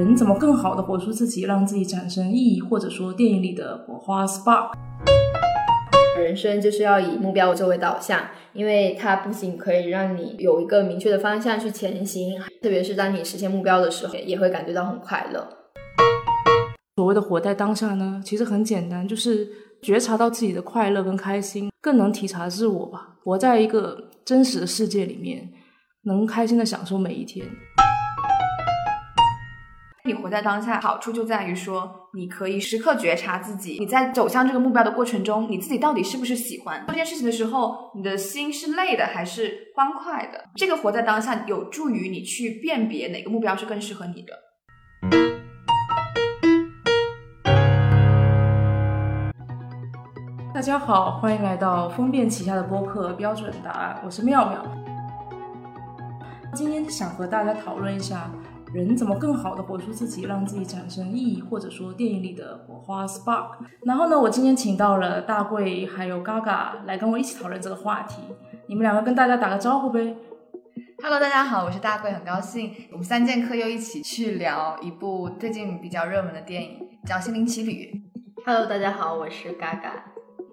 人怎么更好的活出自己，让自己产生意义，或者说电影里的火花 spark。人生就是要以目标作为导向，因为它不仅可以让你有一个明确的方向去前行，特别是当你实现目标的时候，也会感觉到很快乐。所谓的活在当下呢，其实很简单，就是觉察到自己的快乐跟开心，更能体察自我吧。活在一个真实的世界里面，能开心的享受每一天。你活在当下，好处就在于说，你可以时刻觉察自己，你在走向这个目标的过程中，你自己到底是不是喜欢做这件事情的时候，你的心是累的还是欢快的？这个活在当下有助于你去辨别哪个目标是更适合你的。大家好，欢迎来到风变旗下的播客标准答案，我是妙妙。今天想和大家讨论一下。人怎么更好的活出自己，让自己产生意义，或者说电影里的火花 spark。然后呢，我今天请到了大贵还有 Gaga 来跟我一起讨论这个话题。你们两个跟大家打个招呼呗。Hello，大家好，我是大贵，很高兴我们三剑客又一起去聊一部最近比较热门的电影，叫《心灵奇旅》。Hello，大家好，我是 Gaga。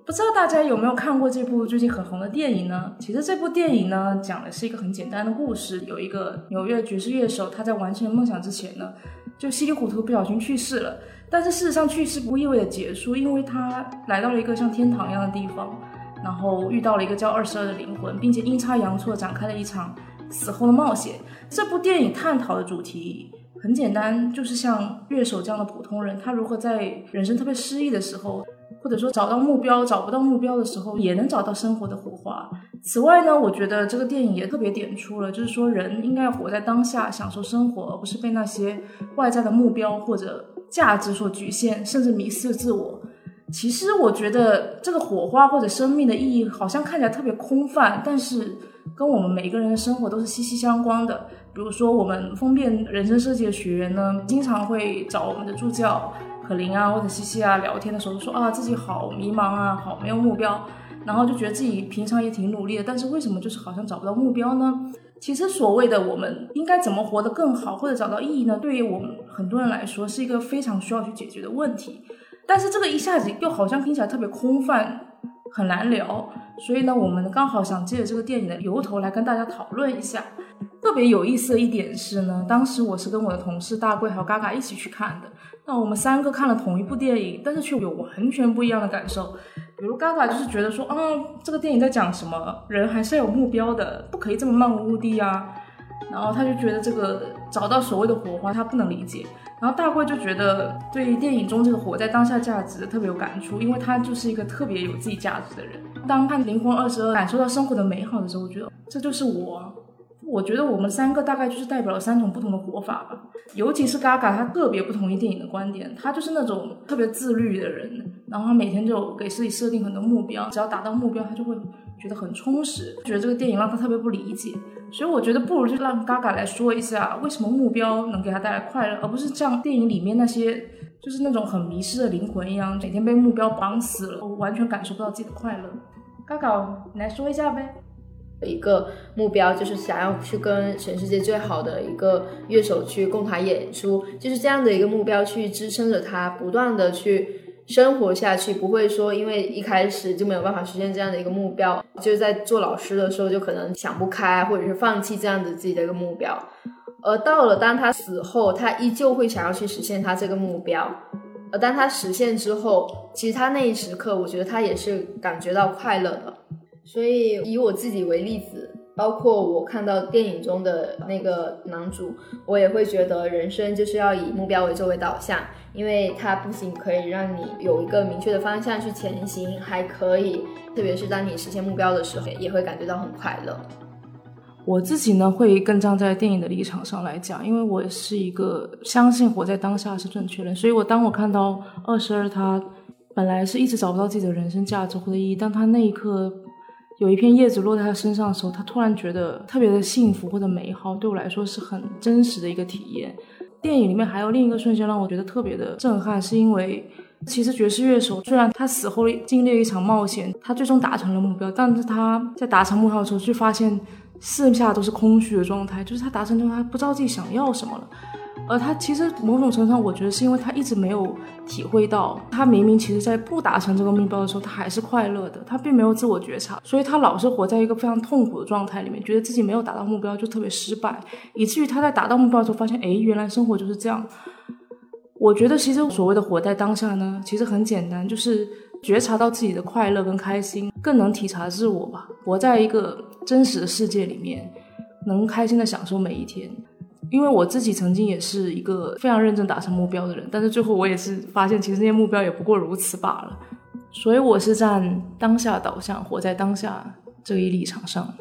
不知道大家有没有看过这部最近很红的电影呢？其实这部电影呢，讲的是一个很简单的故事。有一个纽约爵士乐手，他在完成梦想之前呢，就稀里糊涂不小心去世了。但是事实上，去世不意味着结束，因为他来到了一个像天堂一样的地方，然后遇到了一个叫二十二的灵魂，并且阴差阳错展开了一场死后的冒险。这部电影探讨的主题很简单，就是像乐手这样的普通人，他如何在人生特别失意的时候。或者说找到目标找不到目标的时候，也能找到生活的火花。此外呢，我觉得这个电影也特别点出了，就是说人应该活在当下，享受生活，而不是被那些外在的目标或者价值所局限，甚至迷失自我。其实我觉得这个火花或者生命的意义，好像看起来特别空泛，但是跟我们每个人的生活都是息息相关的。比如说，我们封面人生设计的学员呢，经常会找我们的助教。可林啊，或者西西啊，聊天的时候说啊，自己好迷茫啊，好没有目标，然后就觉得自己平常也挺努力的，但是为什么就是好像找不到目标呢？其实所谓的我们应该怎么活得更好，或者找到意义呢？对于我们很多人来说，是一个非常需要去解决的问题。但是这个一下子又好像听起来特别空泛，很难聊。所以呢，我们刚好想借着这个电影的由头来跟大家讨论一下。特别有意思的一点是呢，当时我是跟我的同事大贵还有嘎嘎一起去看的。那我们三个看了同一部电影，但是却有完全不一样的感受。比如嘎嘎就是觉得说，啊，这个电影在讲什么？人还是要有目标的，不可以这么漫无目的啊。然后他就觉得这个找到所谓的火花，他不能理解。然后大贵就觉得对电影中这个活在当下价值特别有感触，因为他就是一个特别有自己价值的人。当看灵魂二十二感受到生活的美好的时候，我觉得这就是我。我觉得我们三个大概就是代表了三种不同的活法吧，尤其是嘎嘎，他特别不同意电影的观点，他就是那种特别自律的人，然后他每天就给自己设定很多目标，只要达到目标，他就会觉得很充实，觉得这个电影让他特别不理解，所以我觉得不如就让嘎嘎来说一下，为什么目标能给他带来快乐，而不是像电影里面那些就是那种很迷失的灵魂一样，每天被目标绑死了，我完全感受不到自己的快乐。嘎嘎，你来说一下呗。一个目标就是想要去跟全世界最好的一个乐手去共同演出，就是这样的一个目标去支撑着他不断的去生活下去，不会说因为一开始就没有办法实现这样的一个目标，就是在做老师的时候就可能想不开，或者是放弃这样子自己的一个目标，而到了当他死后，他依旧会想要去实现他这个目标，而当他实现之后，其实他那一时刻，我觉得他也是感觉到快乐的。所以以我自己为例子，包括我看到电影中的那个男主，我也会觉得人生就是要以目标为作为导向，因为它不仅可以让你有一个明确的方向去前行，还可以，特别是当你实现目标的时候，也会感觉到很快乐。我自己呢，会更站在电影的立场上来讲，因为我是一个相信活在当下是正确的，所以我当我看到二十二他本来是一直找不到自己的人生价值或者意义，但他那一刻。有一片叶子落在他身上的时候，他突然觉得特别的幸福或者美好，对我来说是很真实的一个体验。电影里面还有另一个瞬间让我觉得特别的震撼，是因为其实爵士乐手虽然他死后经历了一场冒险，他最终达成了目标，但是他在达成目标的时候，却发现四下都是空虚的状态，就是他达成之后，他不知道自己想要什么了。而他其实某种程度上，我觉得是因为他一直没有体会到，他明明其实在不达成这个目标的时候，他还是快乐的，他并没有自我觉察，所以他老是活在一个非常痛苦的状态里面，觉得自己没有达到目标就特别失败，以至于他在达到目标的时候发现，哎，原来生活就是这样。我觉得其实所谓的活在当下呢，其实很简单，就是觉察到自己的快乐跟开心，更能体察自我吧，活在一个真实的世界里面，能开心的享受每一天。因为我自己曾经也是一个非常认真达成目标的人，但是最后我也是发现，其实那些目标也不过如此罢了。所以我是站当下导向，活在当下这一立场上。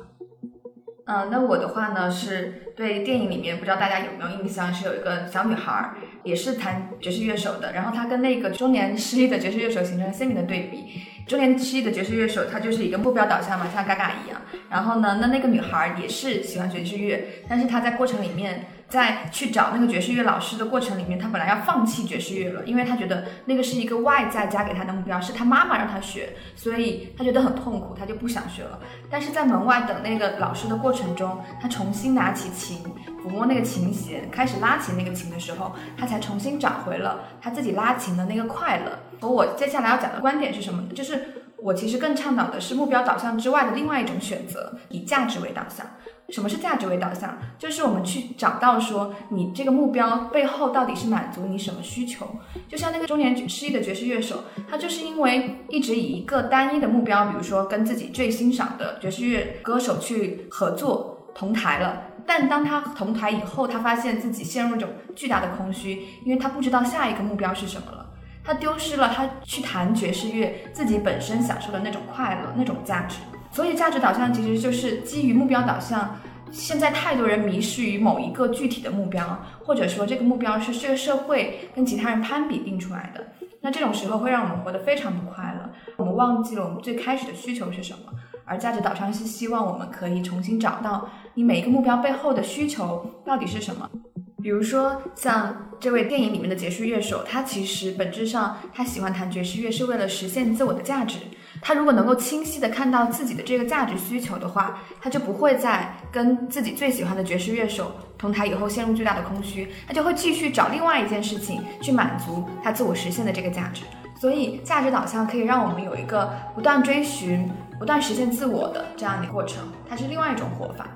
嗯，那我的话呢，是对电影里面不知道大家有没有印象，是有一个小女孩，也是弹爵士乐手的，然后她跟那个中年失意的爵士乐手形成了鲜明的对比。中年失意的爵士乐手，他就是一个目标导向嘛，像嘎嘎一样。然后呢，那那个女孩也是喜欢爵士乐，但是她在过程里面。在去找那个爵士乐老师的过程里面，他本来要放弃爵士乐了，因为他觉得那个是一个外在加给他的目标，是他妈妈让他学，所以他觉得很痛苦，他就不想学了。但是在门外等那个老师的过程中，他重新拿起琴，抚摸那个琴弦，开始拉起那个琴的时候，他才重新找回了他自己拉琴的那个快乐。和我接下来要讲的观点是什么呢？就是我其实更倡导的是目标导向之外的另外一种选择，以价值为导向。什么是价值为导向？就是我们去找到说，你这个目标背后到底是满足你什么需求？就像那个中年失意的爵士乐手，他就是因为一直以一个单一的目标，比如说跟自己最欣赏的爵士乐歌手去合作同台了。但当他同台以后，他发现自己陷入一种巨大的空虚，因为他不知道下一个目标是什么了。他丢失了他去弹爵士乐自己本身享受的那种快乐、那种价值。所以，价值导向其实就是基于目标导向。现在太多人迷失于某一个具体的目标，或者说这个目标是这个社会跟其他人攀比定出来的。那这种时候会让我们活得非常不快乐。我们忘记了我们最开始的需求是什么。而价值导向是希望我们可以重新找到你每一个目标背后的需求到底是什么。比如说，像这位电影里面的爵士乐手，他其实本质上他喜欢弹爵士乐是为了实现自我的价值。他如果能够清晰的看到自己的这个价值需求的话，他就不会再跟自己最喜欢的爵士乐手同台以后陷入巨大的空虚，他就会继续找另外一件事情去满足他自我实现的这个价值。所以，价值导向可以让我们有一个不断追寻、不断实现自我的这样的过程，它是另外一种活法。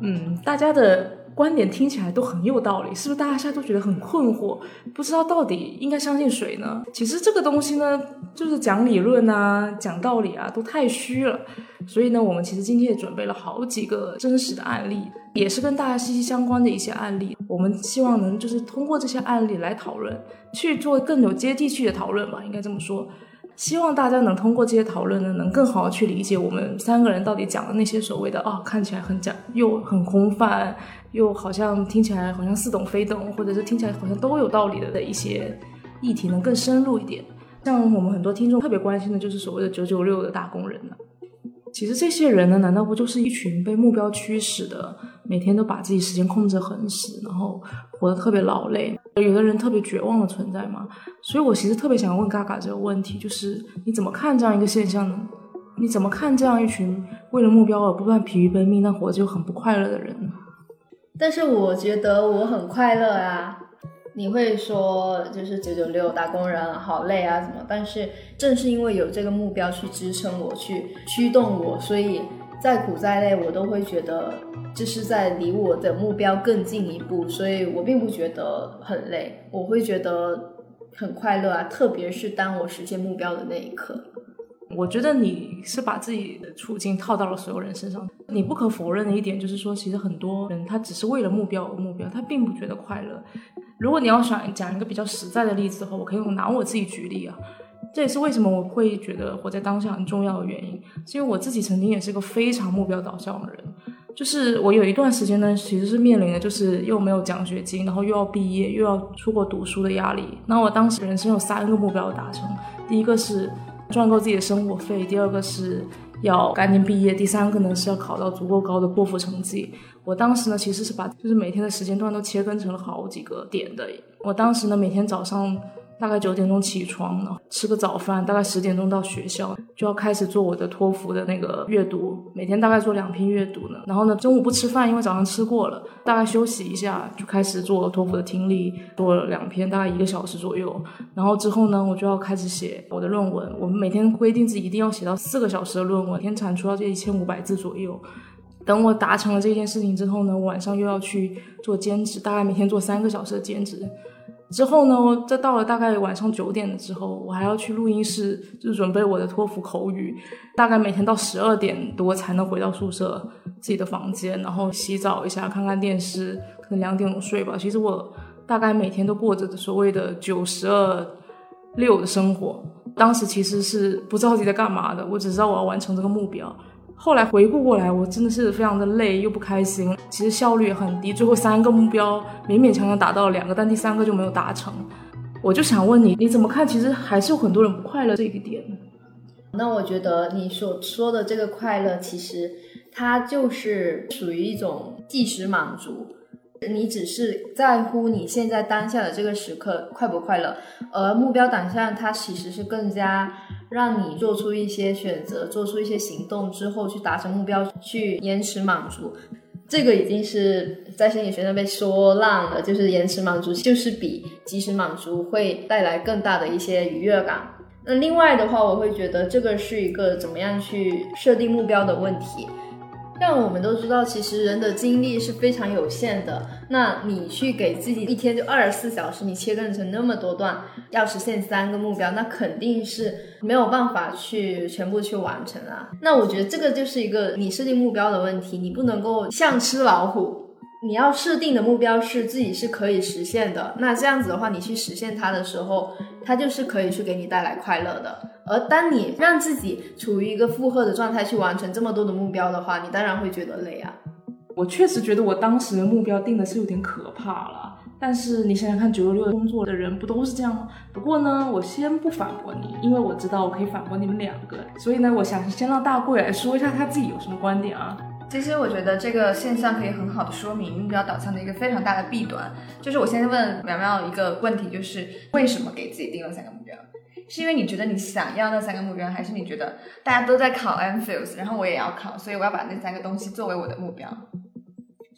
嗯，大家的。观点听起来都很有道理，是不是？大家现在都觉得很困惑，不知道到底应该相信谁呢？其实这个东西呢，就是讲理论啊，讲道理啊，都太虚了。所以呢，我们其实今天也准备了好几个真实的案例，也是跟大家息息相关的一些案例。我们希望能就是通过这些案例来讨论，去做更有接地气的讨论吧，应该这么说。希望大家能通过这些讨论呢，能更好的去理解我们三个人到底讲的那些所谓的啊，看起来很讲又很空泛，又好像听起来好像似懂非懂，或者是听起来好像都有道理的的一些议题，能更深入一点。像我们很多听众特别关心的就是所谓的九九六的打工人呢。其实这些人呢，难道不就是一群被目标驱使的，每天都把自己时间控制很死，然后活得特别劳累，有的人特别绝望的存在吗？所以我其实特别想问嘎嘎这个问题，就是你怎么看这样一个现象呢？你怎么看这样一群为了目标而不断疲于奔命，但活着又很不快乐的人呢？但是我觉得我很快乐啊。你会说就是九九六打工人好累啊什么？但是正是因为有这个目标去支撑我，去驱动我，所以再苦再累我都会觉得这是在离我的目标更近一步，所以我并不觉得很累，我会觉得很快乐啊！特别是当我实现目标的那一刻。我觉得你是把自己的处境套到了所有人身上。你不可否认的一点就是说，其实很多人他只是为了目标而目标，他并不觉得快乐。如果你要想讲一个比较实在的例子的话，我可以拿我自己举例啊。这也是为什么我会觉得活在当下很重要的原因，是因为我自己曾经也是个非常目标导向的人。就是我有一段时间呢，其实是面临的就是又没有奖学金，然后又要毕业，又要出国读书的压力。那我当时人生有三个目标达成，第一个是。赚够自己的生活费，第二个是要赶紧毕业，第三个呢是要考到足够高的托福成绩。我当时呢其实是把就是每天的时间段都切分成了好几个点的。我当时呢每天早上大概九点钟起床呢，吃个早饭，大概十点钟到学校，就要开始做我的托福的那个阅读，每天大概做两篇阅读呢。然后呢，中午不吃饭，因为早上吃过了，大概休息一下，就开始做托福的听力，做了两篇，大概一个小时左右。然后之后呢，我就要开始写我的论文。我们每天规定自己一定要写到四个小时的论文，每天产出要这一千五百字左右。等我达成了这件事情之后呢，晚上又要去做兼职，大概每天做三个小时的兼职。之后呢，我这到了大概晚上九点的之后，我还要去录音室，就准备我的托福口语。大概每天到十二点多才能回到宿舍自己的房间，然后洗澡一下，看看电视，可能两点钟睡吧。其实我大概每天都过着所谓的九十二六的生活。当时其实是不知道自己在干嘛的，我只知道我要完成这个目标。后来回顾过来，我真的是非常的累又不开心，其实效率也很低。最后三个目标勉勉强强达到了两个，但第三个就没有达成。我就想问你，你怎么看？其实还是有很多人不快乐这个点。那我觉得你所说的这个快乐，其实它就是属于一种即时满足。你只是在乎你现在当下的这个时刻快不快乐，而目标导向它其实是更加。让你做出一些选择，做出一些行动之后去达成目标，去延迟满足，这个已经是在心理学上被说烂了。就是延迟满足就是比及时满足会带来更大的一些愉悦感。那另外的话，我会觉得这个是一个怎么样去设定目标的问题。像我们都知道，其实人的精力是非常有限的。那你去给自己一天就二十四小时，你切割成那么多段，要实现三个目标，那肯定是没有办法去全部去完成啊。那我觉得这个就是一个你设定目标的问题，你不能够像吃老虎。你要设定的目标是自己是可以实现的，那这样子的话，你去实现它的时候，它就是可以去给你带来快乐的。而当你让自己处于一个负荷的状态去完成这么多的目标的话，你当然会觉得累啊。我确实觉得我当时的目标定的是有点可怕了，但是你想想看，九六六工作的人不都是这样吗？不过呢，我先不反驳你，因为我知道我可以反驳你们两个，所以呢，我想先让大贵来说一下他自己有什么观点啊。其实我觉得这个现象可以很好的说明目标导向的一个非常大的弊端。就是我先问苗苗一个问题，就是为什么给自己定了三个目标？是因为你觉得你想要那三个目标，还是你觉得大家都在考 m p h i l s 然后我也要考，所以我要把那三个东西作为我的目标？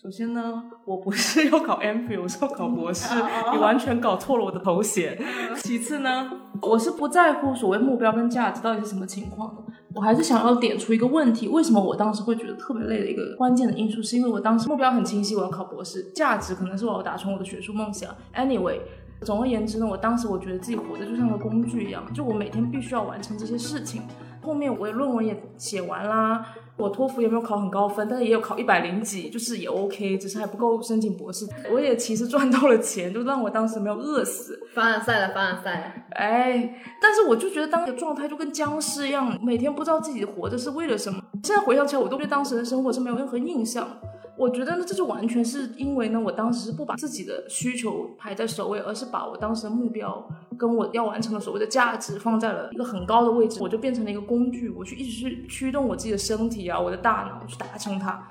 首先呢，我不是要考 m p h i l 我是要考博士，你完全搞错了我的头衔。其次呢，我是不在乎所谓目标跟价值到底是什么情况的。我还是想要点出一个问题：为什么我当时会觉得特别累的一个关键的因素，是因为我当时目标很清晰，我要考博士；价值可能是我要达成我的学术梦想。Anyway，总而言之呢，我当时我觉得自己活着就像个工具一样，就我每天必须要完成这些事情。后面我的论文也写完啦，我托福也没有考很高分，但是也有考一百零几，就是也 OK，只是还不够申请博士。我也其实赚到了钱，就让我当时没有饿死。凡尔赛了，凡尔赛了。哎，但是我就觉得当时的状态就跟僵尸一样，每天不知道自己活着是为了什么。现在回想起来，我都对当时的生活是没有任何印象。我觉得呢，这就完全是因为呢，我当时是不把自己的需求排在首位，而是把我当时的目标跟我要完成的所谓的价值放在了一个很高的位置，我就变成了一个工具，我去一直去驱动我自己的身体啊，我的大脑去达成它。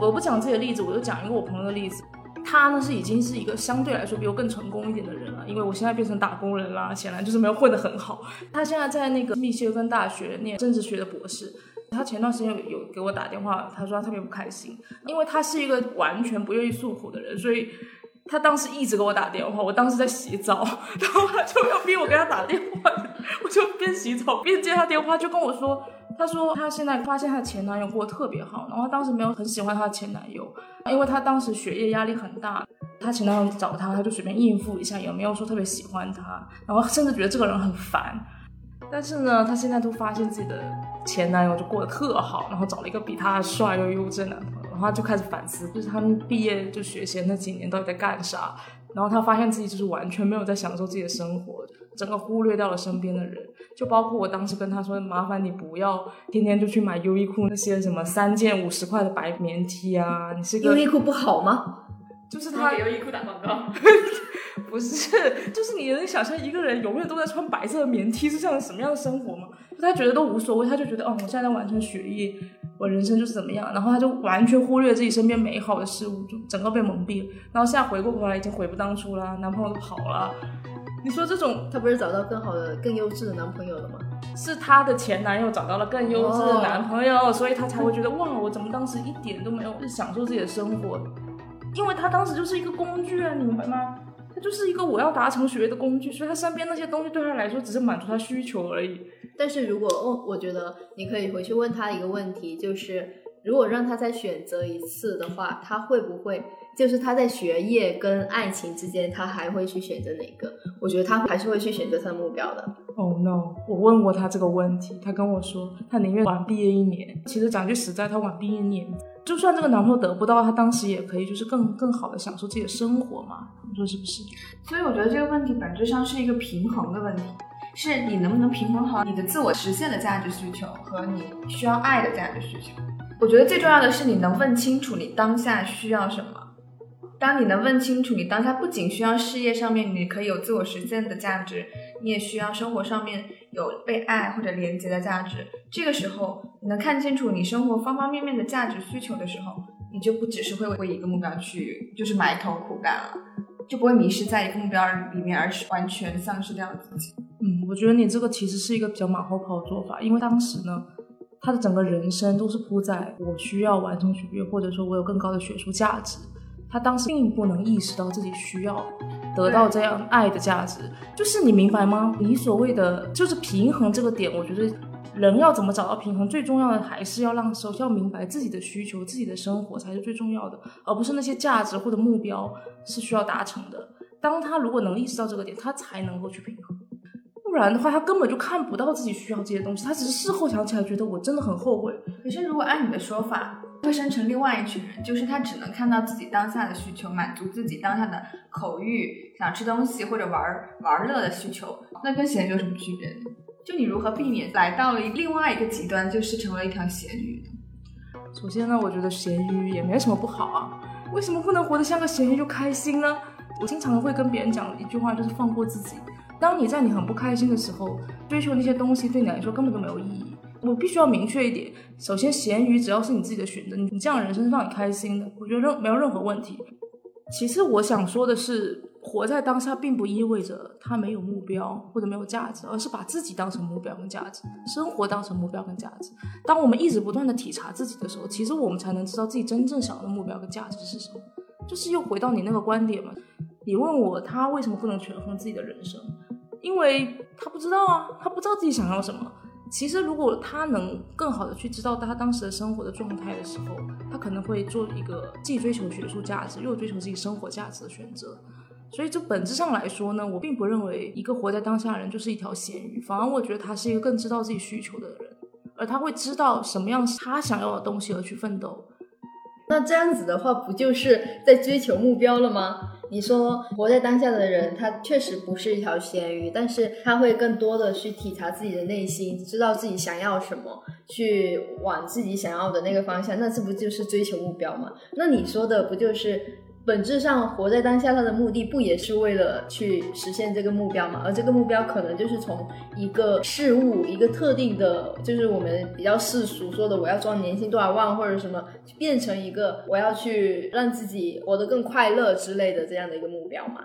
我不讲自己的例子，我就讲一个我朋友的例子，他呢是已经是一个相对来说比我更成功一点的人了，因为我现在变成打工人啦，显然就是没有混得很好。他现在在那个密歇根大学念政治学的博士。他前段时间有有给我打电话，他说他特别不开心，因为他是一个完全不愿意诉苦的人，所以他当时一直给我打电话。我当时在洗澡，然后他就要逼我给他打电话，我就边洗澡边接他电话，就跟我说，他说他现在发现他的前男友过得特别好，然后他当时没有很喜欢他的前男友，因为他当时学业压力很大，他前男友找他，他就随便应付一下，也没有说特别喜欢他，然后甚至觉得这个人很烦。但是呢，她现在都发现自己的前男友就过得特好，然后找了一个比他帅又优质男朋友，然后她就开始反思，就是他们毕业就学习那几年到底在干啥。然后他发现自己就是完全没有在享受自己的生活，整个忽略掉了身边的人，就包括我当时跟他说，麻烦你不要天天就去买优衣库那些什么三件五十块的白棉 T 啊，你是个优衣库不好吗？就是他给优衣库打广告。不是，就是你能想象一个人永远都在穿白色的棉 T 是这样什么样的生活吗？他觉得都无所谓，他就觉得哦，我现在在完成学业，我人生就是怎么样，然后他就完全忽略自己身边美好的事物，就整个被蒙蔽了。然后现在回过头来，已经悔不当初了，男朋友都跑了，你说这种她不是找到更好的、更优质的男朋友了吗？是她的前男友找到了更优质的男朋友，所以她才会觉得哇，我怎么当时一点都没有享受自己的生活？因为她当时就是一个工具啊，你明白吗？她就是一个我要达成学业的工具，所以她身边那些东西对她来说只是满足她需求而已。但是如果哦，我觉得你可以回去问他一个问题，就是如果让他再选择一次的话，他会不会就是他在学业跟爱情之间，他还会去选择哪个？我觉得他还是会去选择他的目标的。Oh no！我问过他这个问题，他跟我说他宁愿晚毕业一年。其实讲句实在，他晚毕业一年，就算这个男朋友得不到，他当时也可以就是更更好的享受自己的生活嘛。你说是不是？所以我觉得这个问题本质上是一个平衡的问题，是你能不能平衡好你的自我实现的价值需求和你需要爱的价值需求。我觉得最重要的是你能问清楚你当下需要什么。当你能问清楚你当下不仅需要事业上面你可以有自我实现的价值，你也需要生活上面有被爱或者连接的价值。这个时候，你能看清楚你生活方方面面的价值需求的时候，你就不只是会为一个目标去就是埋头苦干了。就不会迷失在一个目标里面，而是完全丧失掉自己。嗯，我觉得你这个其实是一个比较马后炮的做法，因为当时呢，他的整个人生都是扑在我需要完成学业，或者说我有更高的学术价值。他当时并不能意识到自己需要得到这样爱的价值，就是你明白吗？你所谓的就是平衡这个点，我觉得人要怎么找到平衡，最重要的还是要让首先要明白自己的需求，自己的生活才是最重要的，而不是那些价值或者目标是需要达成的。当他如果能意识到这个点，他才能够去平衡。不然的话，他根本就看不到自己需要这些东西，他只是事后想起来觉得我真的很后悔。可是如果按你的说法，会生成另外一群人，就是他只能看到自己当下的需求，满足自己当下的口欲，想吃东西或者玩玩乐的需求，那跟咸鱼有什么区别呢？就你如何避免来到了另外一个极端，就是成为一条咸鱼呢？首先呢，我觉得咸鱼也没什么不好啊，为什么不能活得像个咸鱼就开心呢？我经常会跟别人讲一句话，就是放过自己。当你在你很不开心的时候，追求那些东西对你来说根本就没有意义。我必须要明确一点，首先咸鱼只要是你自己的选择，你这样的人生是让你开心的，我觉得任没有任何问题。其次，我想说的是，活在当下并不意味着他没有目标或者没有价值，而是把自己当成目标跟价值，生活当成目标跟价值。当我们一直不断的体察自己的时候，其实我们才能知道自己真正想要的目标跟价值是什么。就是又回到你那个观点嘛，你问我他为什么不能权衡自己的人生，因为他不知道啊，他不知道自己想要什么。其实，如果他能更好的去知道他当时的生活的状态的时候，他可能会做一个既追求学术价值又追求自己生活价值的选择。所以，就本质上来说呢，我并不认为一个活在当下的人就是一条咸鱼，反而我觉得他是一个更知道自己需求的人，而他会知道什么样是他想要的东西而去奋斗。那这样子的话，不就是在追求目标了吗？你说活在当下的人，他确实不是一条咸鱼，但是他会更多的去体察自己的内心，知道自己想要什么，去往自己想要的那个方向，那这不就是追求目标吗？那你说的不就是本质上活在当下，它的目的不也是为了去实现这个目标吗？而这个目标可能就是从一个事物、一个特定的，就是我们比较世俗说的，我要赚年薪多少万或者什么，变成一个我要去让自己活得更快乐之类的这样的一个目标吗。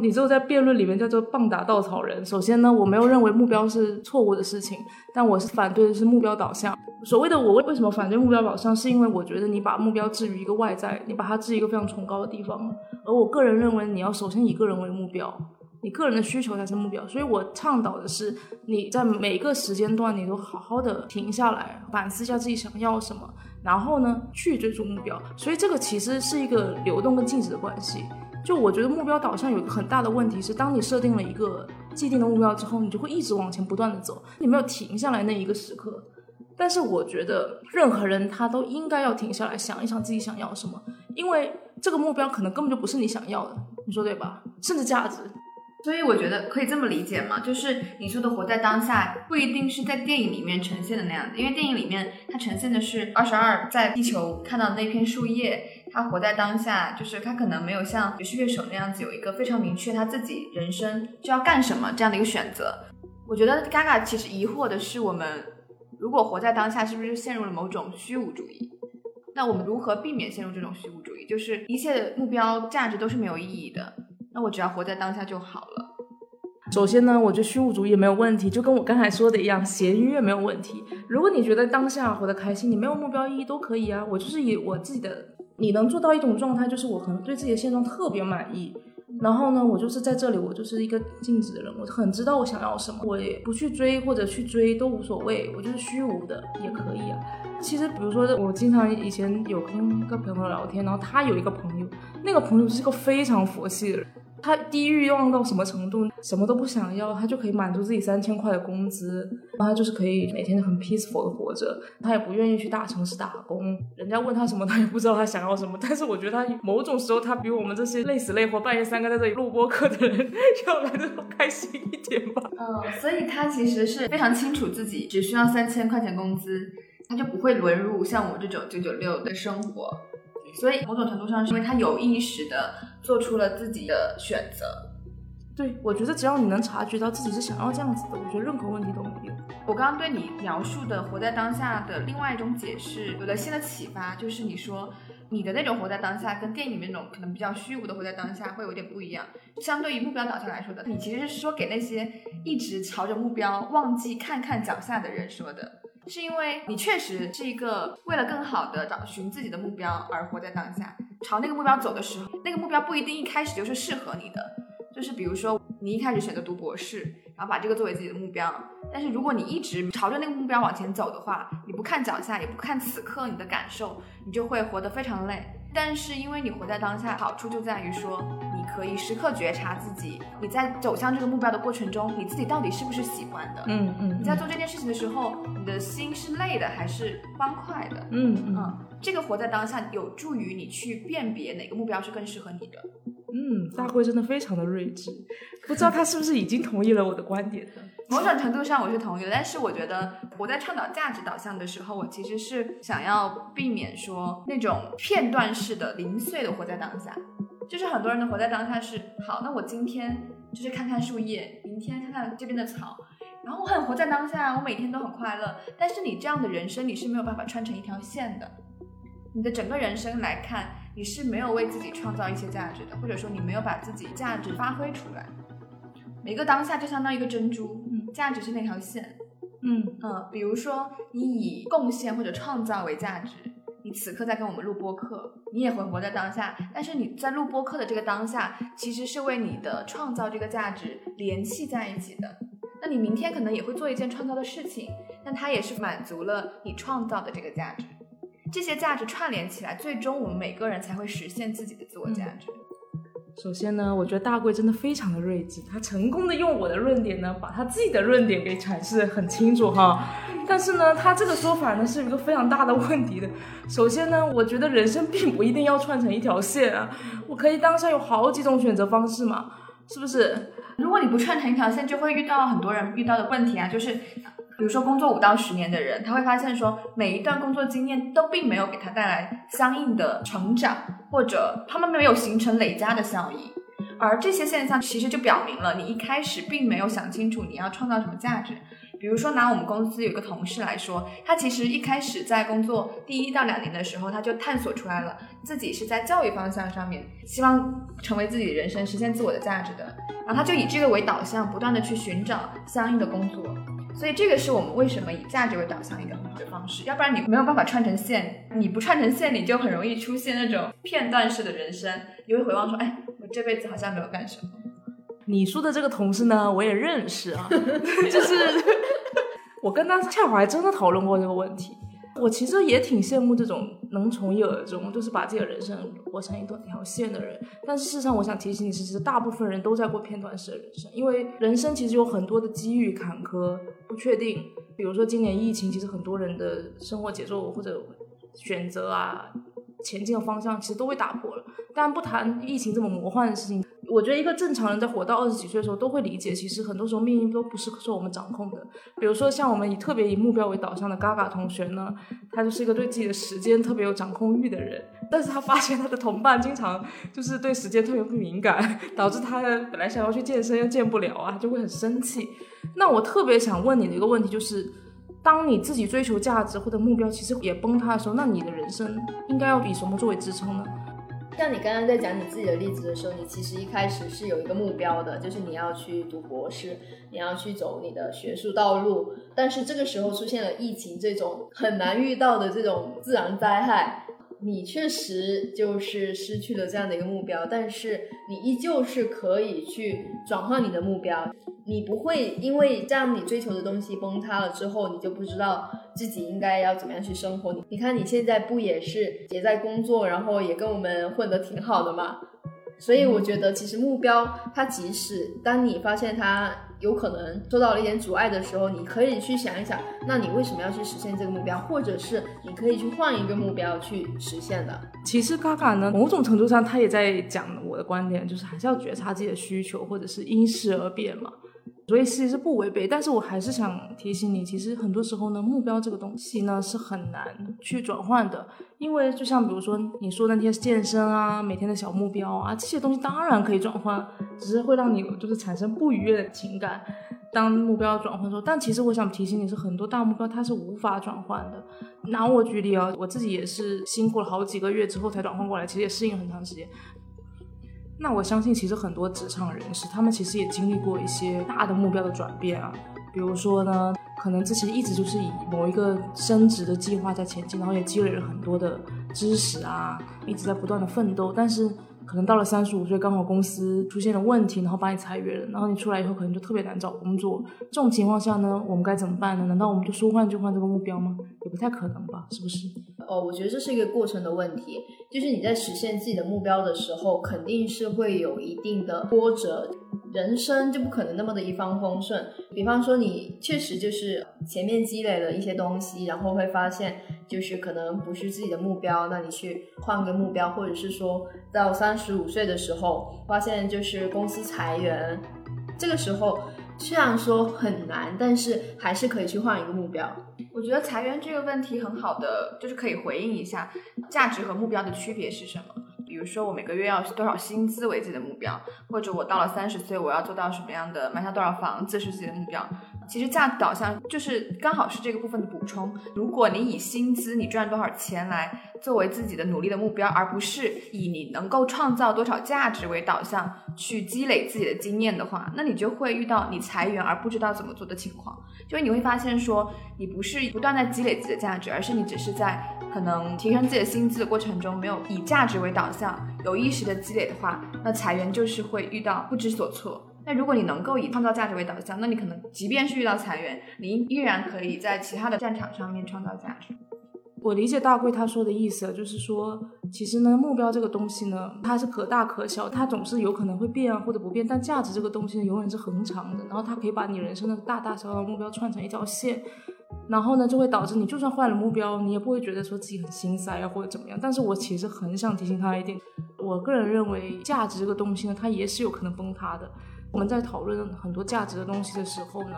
你只有在辩论里面叫做棒打稻草人。首先呢，我没有认为目标是错误的事情，但我是反对的是目标导向。所谓的我为为什么反对目标导向，是因为我觉得你把目标置于一个外在，你把它置于一个非常崇高的地方。而我个人认为，你要首先以个人为目标，你个人的需求才是目标。所以我倡导的是，你在每个时间段，你都好好的停下来，反思一下自己想要什么，然后呢去追逐目标。所以这个其实是一个流动跟静止的关系。就我觉得目标导向有一个很大的问题是，当你设定了一个既定的目标之后，你就会一直往前不断的走，你没有停下来那一个时刻。但是我觉得任何人他都应该要停下来想一想自己想要什么，因为这个目标可能根本就不是你想要的，你说对吧？甚至价值。所以我觉得可以这么理解嘛，就是你说的活在当下，不一定是在电影里面呈现的那样子，因为电影里面它呈现的是二十二在地球看到的那片树叶，他活在当下，就是他可能没有像爵士乐手那样子有一个非常明确他自己人生就要干什么这样的一个选择。我觉得 Gaga 其实疑惑的是，我们如果活在当下，是不是陷入了某种虚无主义？那我们如何避免陷入这种虚无主义？就是一切的目标价值都是没有意义的。那我只要活在当下就好了。首先呢，我觉得虚无主义没有问题，就跟我刚才说的一样，闲鱼也没有问题。如果你觉得当下活得开心，你没有目标意义都可以啊。我就是以我自己的，你能做到一种状态，就是我可能对自己的现状特别满意。然后呢，我就是在这里，我就是一个静止的人，我很知道我想要什么，我也不去追或者去追都无所谓，我就是虚无的也可以啊。其实比如说，我经常以前有跟个朋友聊天，然后他有一个朋友，那个朋友是个非常佛系的人。他低欲望到什么程度？什么都不想要，他就可以满足自己三千块的工资，他就是可以每天很 peaceful 的活着。他也不愿意去大城市打工，人家问他什么，他也不知道他想要什么。但是我觉得他某种时候，他比我们这些累死累活、半夜三更在这里录播课的人要来的开心一点吧。嗯，所以他其实是非常清楚自己只需要三千块钱工资，他就不会沦入像我这种九九六的生活。所以某种程度上是因为他有意识的做出了自己的选择。对，我觉得只要你能察觉到自己是想要这样子的，我觉得任何问题都没有。我刚刚对你描述的活在当下的另外一种解释有了新的启发，就是你说你的那种活在当下跟电影里面那种可能比较虚无的活在当下会有点不一样。相对于目标导向来说的，你其实是说给那些一直朝着目标忘记看看脚下的人说的。是因为你确实是一个为了更好的找寻自己的目标而活在当下，朝那个目标走的时候，那个目标不一定一开始就是适合你的。就是比如说，你一开始选择读博士，然后把这个作为自己的目标，但是如果你一直朝着那个目标往前走的话，你不看脚下，也不看此刻你的感受，你就会活得非常累。但是因为你活在当下，好处就在于说。你可以时刻觉察自己，你在走向这个目标的过程中，你自己到底是不是喜欢的？嗯嗯。你在做这件事情的时候，你的心是累的还是欢快的？嗯嗯。这个活在当下，有助于你去辨别哪个目标是更适合你的。嗯，大贵真的非常的睿智，不知道他是不是已经同意了我的观点呢？某种程度上我是同意的，但是我觉得我在倡导价值导向的时候，我其实是想要避免说那种片段式的零碎的活在当下。就是很多人的活在当下是好，那我今天就是看看树叶，明天看看这边的草，然后我很活在当下，我每天都很快乐。但是你这样的人生，你是没有办法串成一条线的。你的整个人生来看，你是没有为自己创造一些价值的，或者说你没有把自己价值发挥出来。每个当下就相当于一个珍珠，嗯，价值是那条线，嗯嗯，比如说你以贡献或者创造为价值。你此刻在跟我们录播课，你也会活在当下。但是你在录播课的这个当下，其实是为你的创造这个价值联系在一起的。那你明天可能也会做一件创造的事情，但它也是满足了你创造的这个价值。这些价值串联起来，最终我们每个人才会实现自己的自我价值。首先呢，我觉得大贵真的非常的睿智，他成功的用我的论点呢，把他自己的论点给阐释的很清楚哈。但是呢，他这个说法呢是一个非常大的 问题的。首先呢，我觉得人生并不一定要串成一条线啊，我可以当下有好几种选择方式嘛，是不是？如果你不串成一条线，就会遇到很多人遇到的问题啊，就是。比如说，工作五到十年的人，他会发现说，每一段工作经验都并没有给他带来相应的成长，或者他们没有形成累加的效益。而这些现象其实就表明了，你一开始并没有想清楚你要创造什么价值。比如说，拿我们公司有一个同事来说，他其实一开始在工作第一到两年的时候，他就探索出来了自己是在教育方向上面希望成为自己人生实现自我的价值的，然后他就以这个为导向，不断的去寻找相应的工作。所以这个是我们为什么以价值为导向一个很好的方式，要不然你没有办法串成线，你不串成线，你就很容易出现那种片段式的人生，你会回望说，哎，我这辈子好像没有干什么。你说的这个同事呢，我也认识啊，就是 我跟他恰好还真的讨论过这个问题。我其实也挺羡慕这种能从一而终，就是把自己的人生活成一段条线的人。但事实上，我想提醒你，其实大部分人都在过片段式的人生，因为人生其实有很多的机遇坎坷、不确定。比如说今年疫情，其实很多人的生活节奏或者选择啊、前进的方向，其实都被打破了。但不谈疫情这么魔幻的事情。我觉得一个正常人在活到二十几岁的时候，都会理解，其实很多时候命运都不是受我们掌控的。比如说像我们以特别以目标为导向的嘎嘎同学呢，他就是一个对自己的时间特别有掌控欲的人，但是他发现他的同伴经常就是对时间特别不敏感，导致他本来想要去健身又健不了啊，就会很生气。那我特别想问你的一个问题就是，当你自己追求价值或者目标其实也崩塌的时候，那你的人生应该要以什么作为支撑呢？像你刚刚在讲你自己的例子的时候，你其实一开始是有一个目标的，就是你要去读博士，你要去走你的学术道路。但是这个时候出现了疫情这种很难遇到的这种自然灾害，你确实就是失去了这样的一个目标。但是你依旧是可以去转换你的目标。你不会因为这样你追求的东西崩塌了之后，你就不知道自己应该要怎么样去生活。你看你现在不也是也在工作，然后也跟我们混得挺好的嘛？所以我觉得其实目标它即使当你发现它有可能受到了一点阻碍的时候，你可以去想一想，那你为什么要去实现这个目标，或者是你可以去换一个目标去实现的。其实嘎嘎呢，某种程度上他也在讲我的观点，就是还是要觉察自己的需求，或者是因势而变嘛。所以其实不违背，但是我还是想提醒你，其实很多时候呢，目标这个东西呢是很难去转换的，因为就像比如说你说那些健身啊，每天的小目标啊，这些东西当然可以转换，只是会让你就是产生不愉悦的情感。当目标转换的时候，但其实我想提醒你是，很多大目标它是无法转换的。拿我举例啊，我自己也是辛苦了好几个月之后才转换过来，其实也适应很长时间。那我相信，其实很多职场人士，他们其实也经历过一些大的目标的转变啊。比如说呢，可能之前一直就是以某一个升职的计划在前进，然后也积累了很多的知识啊，一直在不断的奋斗，但是。可能到了三十五岁，刚好公司出现了问题，然后把你裁员了，然后你出来以后可能就特别难找工作。这种情况下呢，我们该怎么办呢？难道我们就说换就换这个目标吗？也不太可能吧，是不是？哦，我觉得这是一个过程的问题，就是你在实现自己的目标的时候，肯定是会有一定的波折。人生就不可能那么的一帆风顺。比方说，你确实就是前面积累了一些东西，然后会发现就是可能不是自己的目标，那你去换个目标，或者是说到三十五岁的时候，发现就是公司裁员，这个时候虽然说很难，但是还是可以去换一个目标。我觉得裁员这个问题很好的，就是可以回应一下价值和目标的区别是什么。比如说，我每个月要多少薪资为自己的目标，或者我到了三十岁，我要做到什么样的买下多少房子是自己的目标。其实价值导向就是刚好是这个部分的补充。如果你以薪资、你赚多少钱来作为自己的努力的目标，而不是以你能够创造多少价值为导向去积累自己的经验的话，那你就会遇到你裁员而不知道怎么做的情况。就是你会发现说，你不是不断在积累自己的价值，而是你只是在可能提升自己的薪资的过程中，没有以价值为导向，有意识的积累的话，那裁员就是会遇到不知所措。那如果你能够以创造价值为导向，那你可能即便是遇到裁员，你依然可以在其他的战场上面创造价值。我理解大贵他说的意思，就是说，其实呢，目标这个东西呢，它是可大可小，它总是有可能会变啊或者不变，但价值这个东西呢，永远是恒长的。然后它可以把你人生的大大小小目标串成一条线，然后呢，就会导致你就算换了目标，你也不会觉得说自己很心塞啊或者怎么样。但是我其实很想提醒他一点，我个人认为价值这个东西呢，它也是有可能崩塌的。我们在讨论很多价值的东西的时候呢，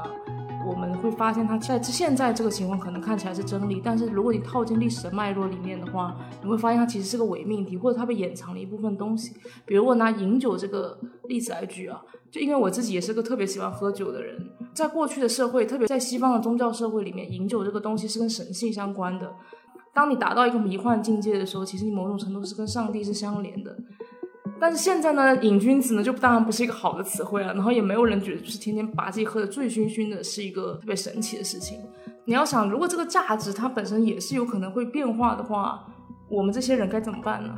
我们会发现它在现在这个情况可能看起来是真理，但是如果你套进历史的脉络里面的话，你会发现它其实是个伪命题，或者它被掩藏了一部分东西。比如我拿饮酒这个例子来举啊，就因为我自己也是个特别喜欢喝酒的人，在过去的社会，特别在西方的宗教社会里面，饮酒这个东西是跟神性相关的。当你达到一个迷幻境界的时候，其实你某种程度是跟上帝是相连的。但是现在呢，瘾君子呢就当然不是一个好的词汇了，然后也没有人觉得就是天天把自己喝得醉醺醺的是一个特别神奇的事情。你要想，如果这个价值它本身也是有可能会变化的话，我们这些人该怎么办呢？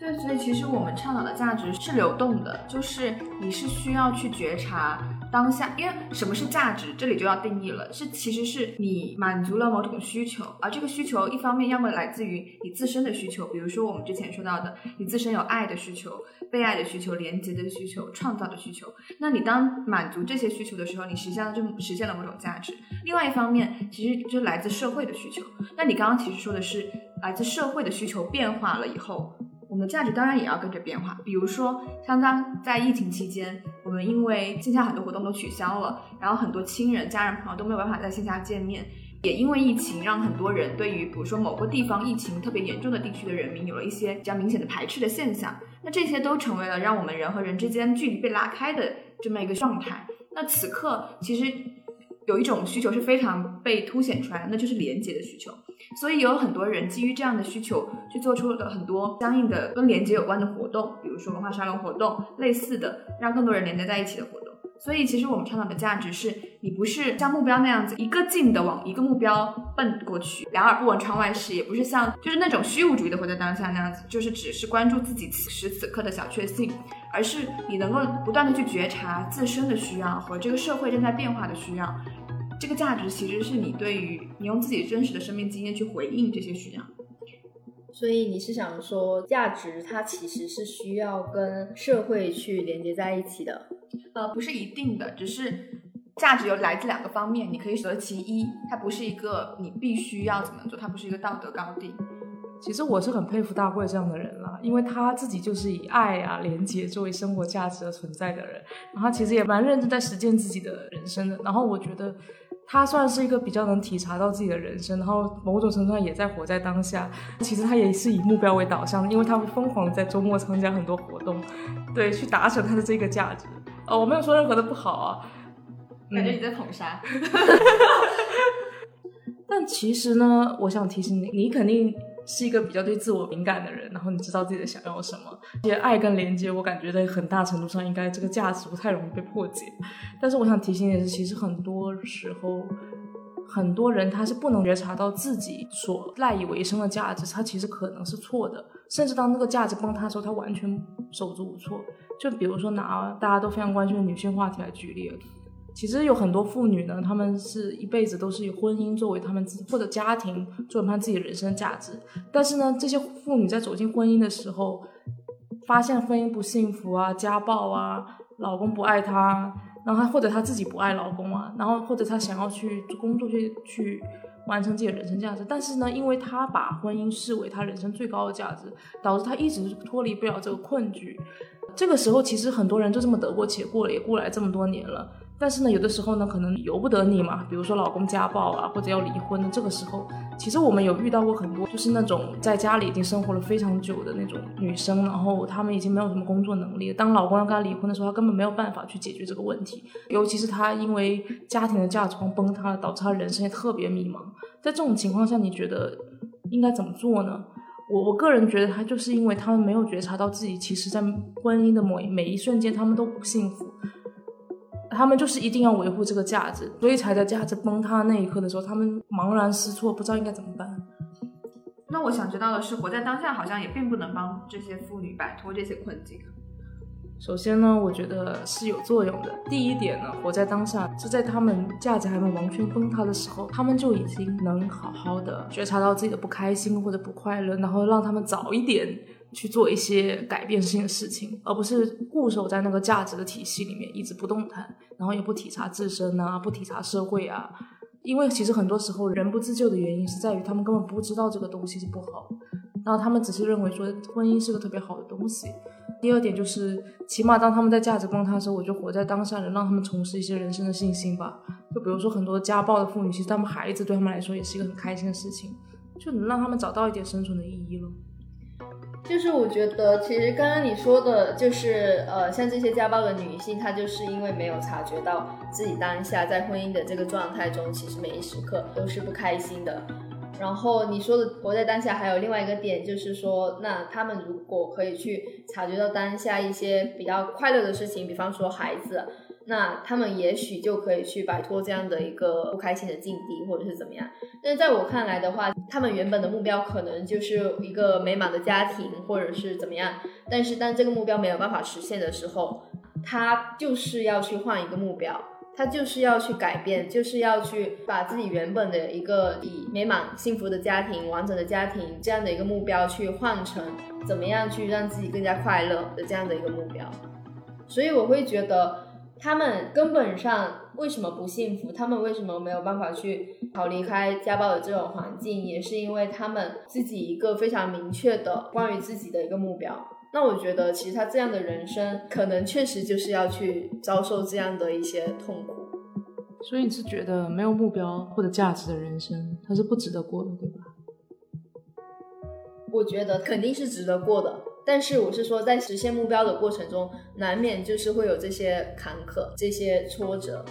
对，所以其实我们倡导的价值是流动的，就是你是需要去觉察。当下，因为什么是价值，这里就要定义了，是其实是你满足了某种需求，而这个需求一方面要么来自于你自身的需求，比如说我们之前说到的，你自身有爱的需求、被爱的需求、连接的需求、创造的需求，那你当满足这些需求的时候，你实际上就实现了某种价值。另外一方面，其实就是来自社会的需求。那你刚刚其实说的是来自社会的需求变化了以后。我们的价值当然也要跟着变化，比如说，相当在疫情期间，我们因为线下很多活动都取消了，然后很多亲人、家人、朋友都没有办法在线下见面，也因为疫情，让很多人对于比如说某个地方疫情特别严重的地区的人民有了一些比较明显的排斥的现象，那这些都成为了让我们人和人之间距离被拉开的这么一个状态。那此刻其实有一种需求是非常被凸显出来，那就是连接的需求。所以有很多人基于这样的需求，去做出了很多相应的跟连接有关的活动，比如说文化沙龙活动，类似的让更多人连接在一起的活动。所以，其实我们倡导的价值是，你不是像目标那样子一个劲的往一个目标奔过去，两耳不闻窗外事，也不是像就是那种虚无主义的活在当下那样子，就是只是关注自己此时此刻的小确幸，而是你能够不断的去觉察自身的需要和这个社会正在变化的需要。这个价值其实是你对于你用自己真实的生命经验去回应这些需要。所以你是想说，价值它其实是需要跟社会去连接在一起的。呃，不是一定的，只是价值有来自两个方面，你可以选择其一，它不是一个你必须要怎么做，它不是一个道德高地。其实我是很佩服大贵这样的人了，因为他自己就是以爱啊、廉洁作为生活价值而存在的人，然后其实也蛮认真在实践自己的人生的。然后我觉得他算是一个比较能体察到自己的人生，然后某种程度上也在活在当下。其实他也是以目标为导向的，因为他会疯狂在周末参加很多活动，对，去达成他的这个价值。哦，我没有说任何的不好啊，感觉你在捧杀。但其实呢，我想提醒你，你肯定是一个比较对自我敏感的人，然后你知道自己的想要什么。这些爱跟连接，我感觉在很大程度上应该这个价值不太容易被破解。但是我想提醒的是，其实很多时候，很多人他是不能觉察到自己所赖以为生的价值，他其实可能是错的。甚至当那个价值崩塌的时候，他完全手足无措。就比如说拿大家都非常关心的女性话题来举例，其实有很多妇女呢，她们是一辈子都是以婚姻作为她们自或者家庭作为她们自己的人生价值。但是呢，这些妇女在走进婚姻的时候，发现婚姻不幸福啊，家暴啊，老公不爱她，然后她或者她自己不爱老公啊，然后或者她想要去工作去去完成自己的人生价值。但是呢，因为她把婚姻视为她人生最高的价值，导致她一直脱离不了这个困局。这个时候，其实很多人就这么得过且过了，也过来这么多年了。但是呢，有的时候呢，可能由不得你嘛。比如说老公家暴啊，或者要离婚的这个时候，其实我们有遇到过很多，就是那种在家里已经生活了非常久的那种女生，然后她们已经没有什么工作能力。当老公要跟她离婚的时候，她根本没有办法去解决这个问题。尤其是她因为家庭的价值观崩塌了，导致她人生也特别迷茫。在这种情况下，你觉得应该怎么做呢？我我个人觉得，她就是因为她们没有觉察到自己，其实，在婚姻的每每一瞬间，她们都不幸福，他们就是一定要维护这个价值，所以才在价值崩塌那一刻的时候，他们茫然失措，不知道应该怎么办。那我想知道的是，活在当下好像也并不能帮这些妇女摆脱这些困境。首先呢，我觉得是有作用的。第一点呢，活在当下是在他们价值还没完全崩塌的时候，他们就已经能好好的觉察到自己的不开心或者不快乐，然后让他们早一点去做一些改变性的事情，而不是固守在那个价值的体系里面一直不动弹，然后也不体察自身啊，不体察社会啊。因为其实很多时候人不自救的原因是在于他们根本不知道这个东西是不好，然后他们只是认为说婚姻是个特别好的东西。第二点就是，起码当他们在价值崩塌的时候，我就活在当下，能让他们重拾一些人生的信心吧。就比如说很多家暴的妇女，其实他们孩子对他们来说也是一个很开心的事情，就能让他们找到一点生存的意义了。就是我觉得，其实刚刚你说的，就是呃，像这些家暴的女性，她就是因为没有察觉到自己当下在婚姻的这个状态中，其实每一时刻都是不开心的。然后你说的活在当下，还有另外一个点，就是说，那他们如果可以去察觉到当下一些比较快乐的事情，比方说孩子，那他们也许就可以去摆脱这样的一个不开心的境地，或者是怎么样。但是在我看来的话，他们原本的目标可能就是一个美满的家庭，或者是怎么样。但是当这个目标没有办法实现的时候，他就是要去换一个目标。他就是要去改变，就是要去把自己原本的一个以美满幸福的家庭、完整的家庭这样的一个目标，去换成怎么样去让自己更加快乐的这样的一个目标。所以我会觉得，他们根本上为什么不幸福？他们为什么没有办法去逃离开家暴的这种环境？也是因为他们自己一个非常明确的关于自己的一个目标。那我觉得，其实他这样的人生，可能确实就是要去遭受这样的一些痛苦。所以你是觉得没有目标或者价值的人生，它是不值得过的，对吧？我觉得肯定是值得过的，但是我是说，在实现目标的过程中，难免就是会有这些坎坷、这些挫折。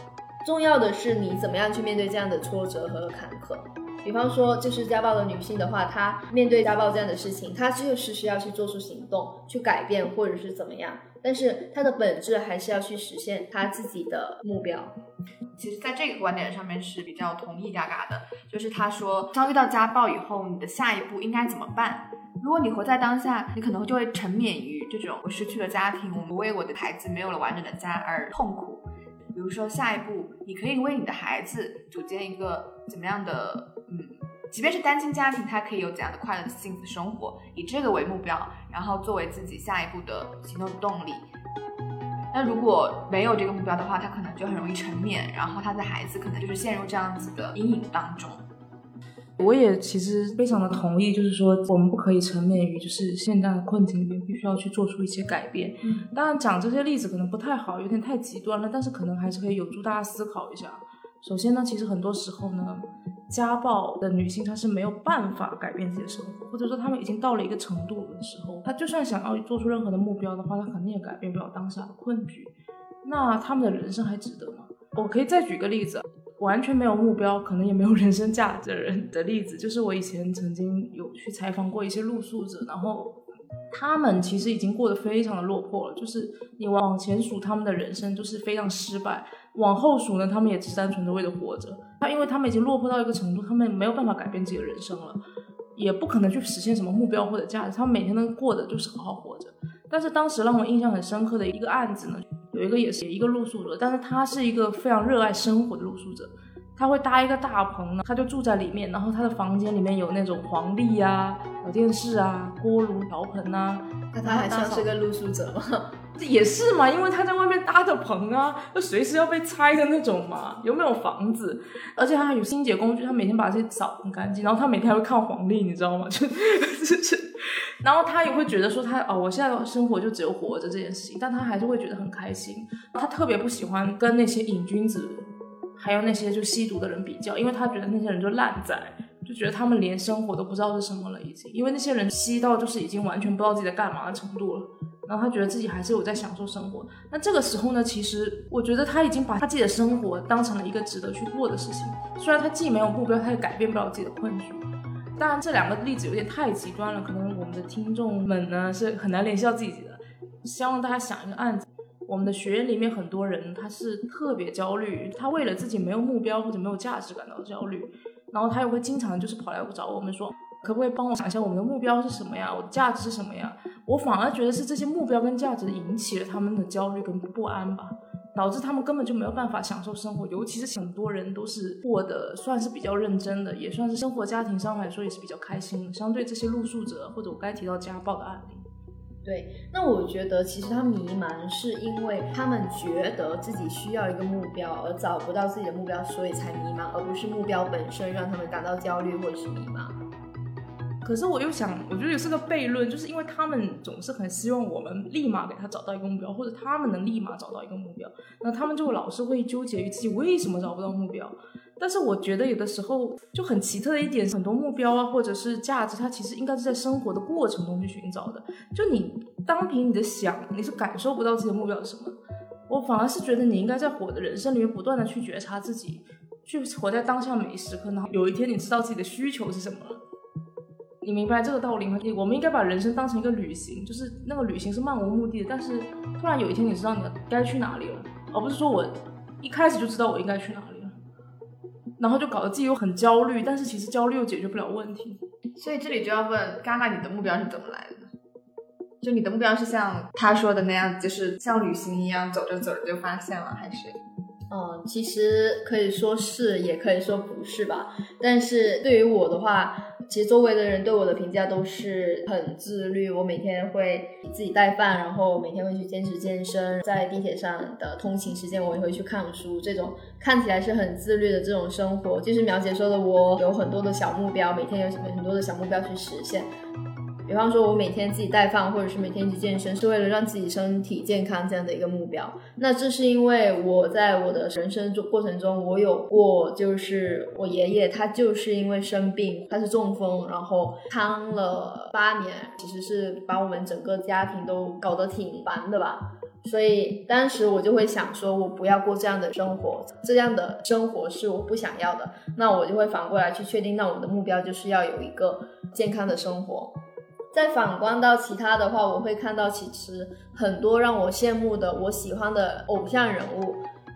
重要的是你怎么样去面对这样的挫折和坎坷。比方说，就是家暴的女性的话，她面对家暴这样的事情，她就是需要去做出行动，去改变或者是怎么样。但是她的本质还是要去实现她自己的目标。其实，在这个观点上面是比较同意嘎嘎的，就是他说，当遇到家暴以后，你的下一步应该怎么办？如果你活在当下，你可能就会沉湎于这种我失去了家庭，我为我的孩子没有了完整的家而痛苦。比如说，下一步你可以为你的孩子组建一个怎么样的，嗯，即便是单亲家庭，他可以有怎样的快乐、幸福生活，以这个为目标，然后作为自己下一步的行动动力。那如果没有这个目标的话，他可能就很容易沉湎，然后他的孩子可能就是陷入这样子的阴影当中。我也其实非常的同意，就是说我们不可以沉湎于就是现在的困境里面，必须要去做出一些改变。嗯，当然讲这些例子可能不太好，有点太极端了，但是可能还是可以有助大家思考一下。首先呢，其实很多时候呢，家暴的女性她是没有办法改变自己的生活，或者说她们已经到了一个程度的时候，她就算想要做出任何的目标的话，她肯定也改变不了当下的困局。那她们的人生还值得吗？我可以再举个例子。完全没有目标，可能也没有人生价值的人的例子，就是我以前曾经有去采访过一些露宿者，然后他们其实已经过得非常的落魄了。就是你往前数他们的人生就是非常失败，往后数呢，他们也只是单纯的为了活着。他因为他们已经落魄到一个程度，他们没有办法改变自己的人生了，也不可能去实现什么目标或者价值，他们每天能过的就是好好活着。但是当时让我印象很深刻的一个案子呢。有一个也是一个露宿者，但是他是一个非常热爱生活的露宿者，他会搭一个大棚呢，他就住在里面，然后他的房间里面有那种黄历啊、有电视啊、锅炉瓢盆啊。那他还算是个露宿者吗？也是嘛，因为他在外面搭的棚啊，就随时要被拆的那种嘛。有没有房子？而且他还有清洁工具，他每天把这些扫很干净，然后他每天还会看黄历，你知道吗？就就是。然后他也会觉得说他哦，我现在的生活就只有活着这件事情，但他还是会觉得很开心。他特别不喜欢跟那些瘾君子，还有那些就吸毒的人比较，因为他觉得那些人就烂仔，就觉得他们连生活都不知道是什么了已经。因为那些人吸到就是已经完全不知道自己在干嘛的程度了。然后他觉得自己还是有在享受生活。那这个时候呢，其实我觉得他已经把他自己的生活当成了一个值得去过的事情。虽然他既没有目标，他也改变不了自己的困局。当然，这两个例子有点太极端了，可能我们的听众们呢是很难联系到自己的。希望大家想一个案子，我们的学员里面很多人他是特别焦虑，他为了自己没有目标或者没有价值感到焦虑，然后他又会经常就是跑来找我们说，可不可以帮我想一下我们的目标是什么呀？我的价值是什么呀？我反而觉得是这些目标跟价值引起了他们的焦虑跟不安吧。导致他们根本就没有办法享受生活，尤其是很多人都是过得算是比较认真的，也算是生活家庭上来说也是比较开心的。相对这些露宿者或者我刚才提到家暴的案例，对，那我觉得其实他迷茫是因为他们觉得自己需要一个目标而找不到自己的目标，所以才迷茫，而不是目标本身让他们感到焦虑或者是迷茫。可是我又想，我觉得也是个悖论，就是因为他们总是很希望我们立马给他找到一个目标，或者他们能立马找到一个目标，那他们就老是会纠结于自己为什么找不到目标。但是我觉得有的时候就很奇特的一点，很多目标啊，或者是价值，它其实应该是在生活的过程中去寻找的。就你单凭你的想，你是感受不到自己的目标是什么。我反而是觉得你应该在活的人生里面不断的去觉察自己，去活在当下每一时刻，然后有一天你知道自己的需求是什么了。你明白这个道理吗？你我们应该把人生当成一个旅行，就是那个旅行是漫无目的的。但是突然有一天你知道你该去哪里了，而不是说我一开始就知道我应该去哪里了，然后就搞得自己又很焦虑，但是其实焦虑又解决不了问题。所以这里就要问，嘎嘎你的目标是怎么来的？就你的目标是像他说的那样，就是像旅行一样，走着走着就发现了，还是？嗯，其实可以说是，也可以说不是吧。但是对于我的话，其实周围的人对我的评价都是很自律。我每天会自己带饭，然后每天会去坚持健身，在地铁上的通勤时间我也会去看书。这种看起来是很自律的这种生活，就是苗姐说的，我有很多的小目标，每天有很多的小目标去实现。比方说，我每天自己带饭，或者是每天去健身，是为了让自己身体健康这样的一个目标。那这是因为我在我的人生中过程中，我有过，就是我爷爷他就是因为生病，他是中风，然后瘫了八年，其实是把我们整个家庭都搞得挺烦的吧。所以当时我就会想说，我不要过这样的生活，这样的生活是我不想要的。那我就会反过来去确定，那我的目标就是要有一个健康的生活。再反观到其他的话，我会看到其实很多让我羡慕的、我喜欢的偶像人物，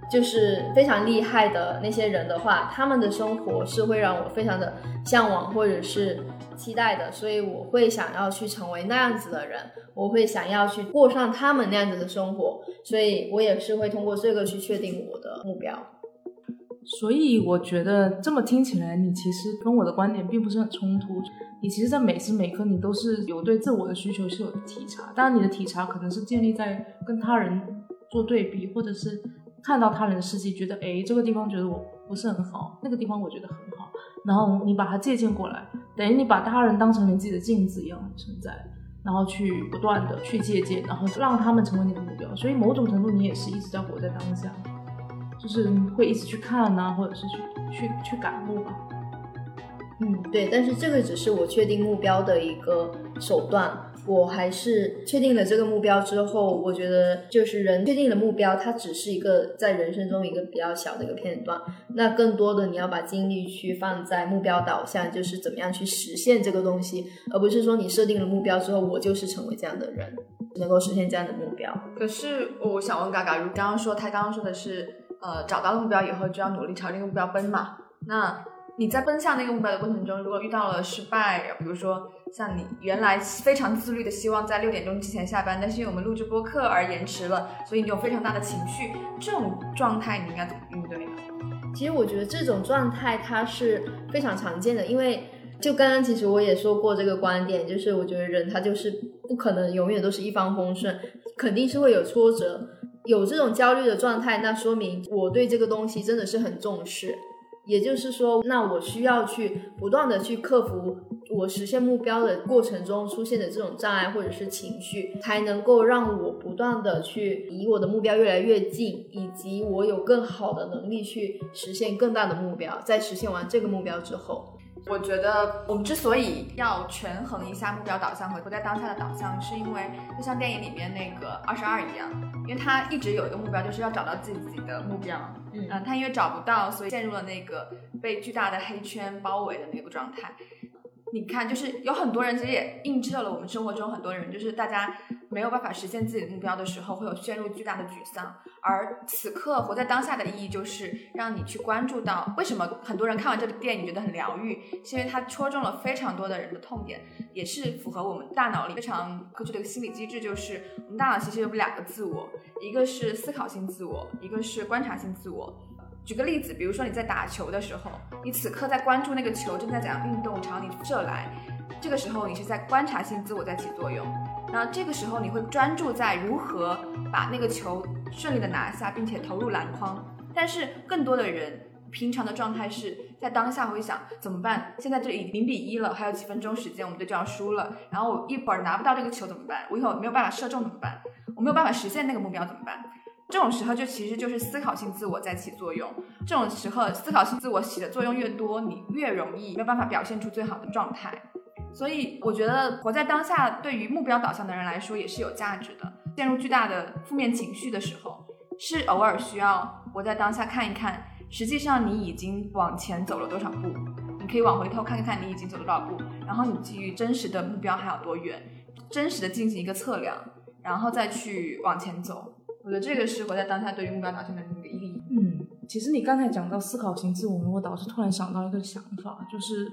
就是非常厉害的那些人的话，他们的生活是会让我非常的向往或者是期待的，所以我会想要去成为那样子的人，我会想要去过上他们那样子的生活，所以我也是会通过这个去确定我的目标。所以我觉得这么听起来，你其实跟我的观点并不是很冲突。你其实，在每时每刻，你都是有对自我的需求是有体察。当然，你的体察可能是建立在跟他人做对比，或者是看到他人的事迹，觉得哎，这个地方觉得我不是很好，那个地方我觉得很好，然后你把它借鉴过来，等于你把他人当成你自己的镜子一样存在，然后去不断的去借鉴，然后让他们成为你的目标。所以某种程度，你也是一直在活在当下。就是会一直去看呐，或者是去去去感悟吧。嗯，对，但是这个只是我确定目标的一个手段。我还是确定了这个目标之后，我觉得就是人确定了目标，它只是一个在人生中一个比较小的一个片段。那更多的你要把精力去放在目标导向，就是怎么样去实现这个东西，而不是说你设定了目标之后，我就是成为这样的人，能够实现这样的目标。可是我想问嘎嘎，如刚刚说他刚刚说的是。呃，找到了目标以后就要努力朝这个目标奔嘛。那你在奔向那个目标的过程中，如果遇到了失败，比如说像你原来非常自律的希望在六点钟之前下班，但是因为我们录制播客而延迟了，所以你有非常大的情绪，这种状态你应该怎么应对呢？其实我觉得这种状态它是非常常见的，因为就刚刚其实我也说过这个观点，就是我觉得人他就是不可能永远都是一帆风顺，肯定是会有挫折。有这种焦虑的状态，那说明我对这个东西真的是很重视。也就是说，那我需要去不断的去克服我实现目标的过程中出现的这种障碍或者是情绪，才能够让我不断的去离我的目标越来越近，以及我有更好的能力去实现更大的目标。在实现完这个目标之后。我觉得我们之所以要权衡一下目标导向和活在当下的导向，是因为就像电影里面那个二十二一样，因为他一直有一个目标，就是要找到自己的目标。嗯，他因为找不到，所以陷入了那个被巨大的黑圈包围的那个状态。你看，就是有很多人其实也映照了我们生活中很多人，就是大家没有办法实现自己的目标的时候，会有陷入巨大的沮丧。而此刻活在当下的意义，就是让你去关注到为什么很多人看完这部电影觉得很疗愈，是因为它戳中了非常多的人的痛点，也是符合我们大脑里非常科学的一个心理机制，就是我们大脑其实有两个自我，一个是思考性自我，一个是观察性自我。举个例子，比如说你在打球的时候，你此刻在关注那个球正在怎样运动朝你射来，这个时候你是在观察性自我在起作用。那这个时候你会专注在如何把那个球顺利的拿下，并且投入篮筐。但是更多的人平常的状态是在当下会想怎么办？现在这里零比一了，还有几分钟时间，我们队就要输了。然后我一会儿拿不到这个球怎么办？我一会儿没有办法射中怎么办？我没有办法实现那个目标怎么办？这种时候就其实就是思考性自我在起作用。这种时候思考性自我起的作用越多，你越容易没有办法表现出最好的状态。所以我觉得活在当下对于目标导向的人来说也是有价值的。陷入巨大的负面情绪的时候，是偶尔需要活在当下看一看，实际上你已经往前走了多少步。你可以往回头看一看你已经走了多少步，然后你基于真实的目标还有多远，真实的进行一个测量，然后再去往前走。我觉得这个是活在当下对于目标达成的一个意义。嗯，其实你刚才讲到思考型自我，我导师突然想到一个想法，就是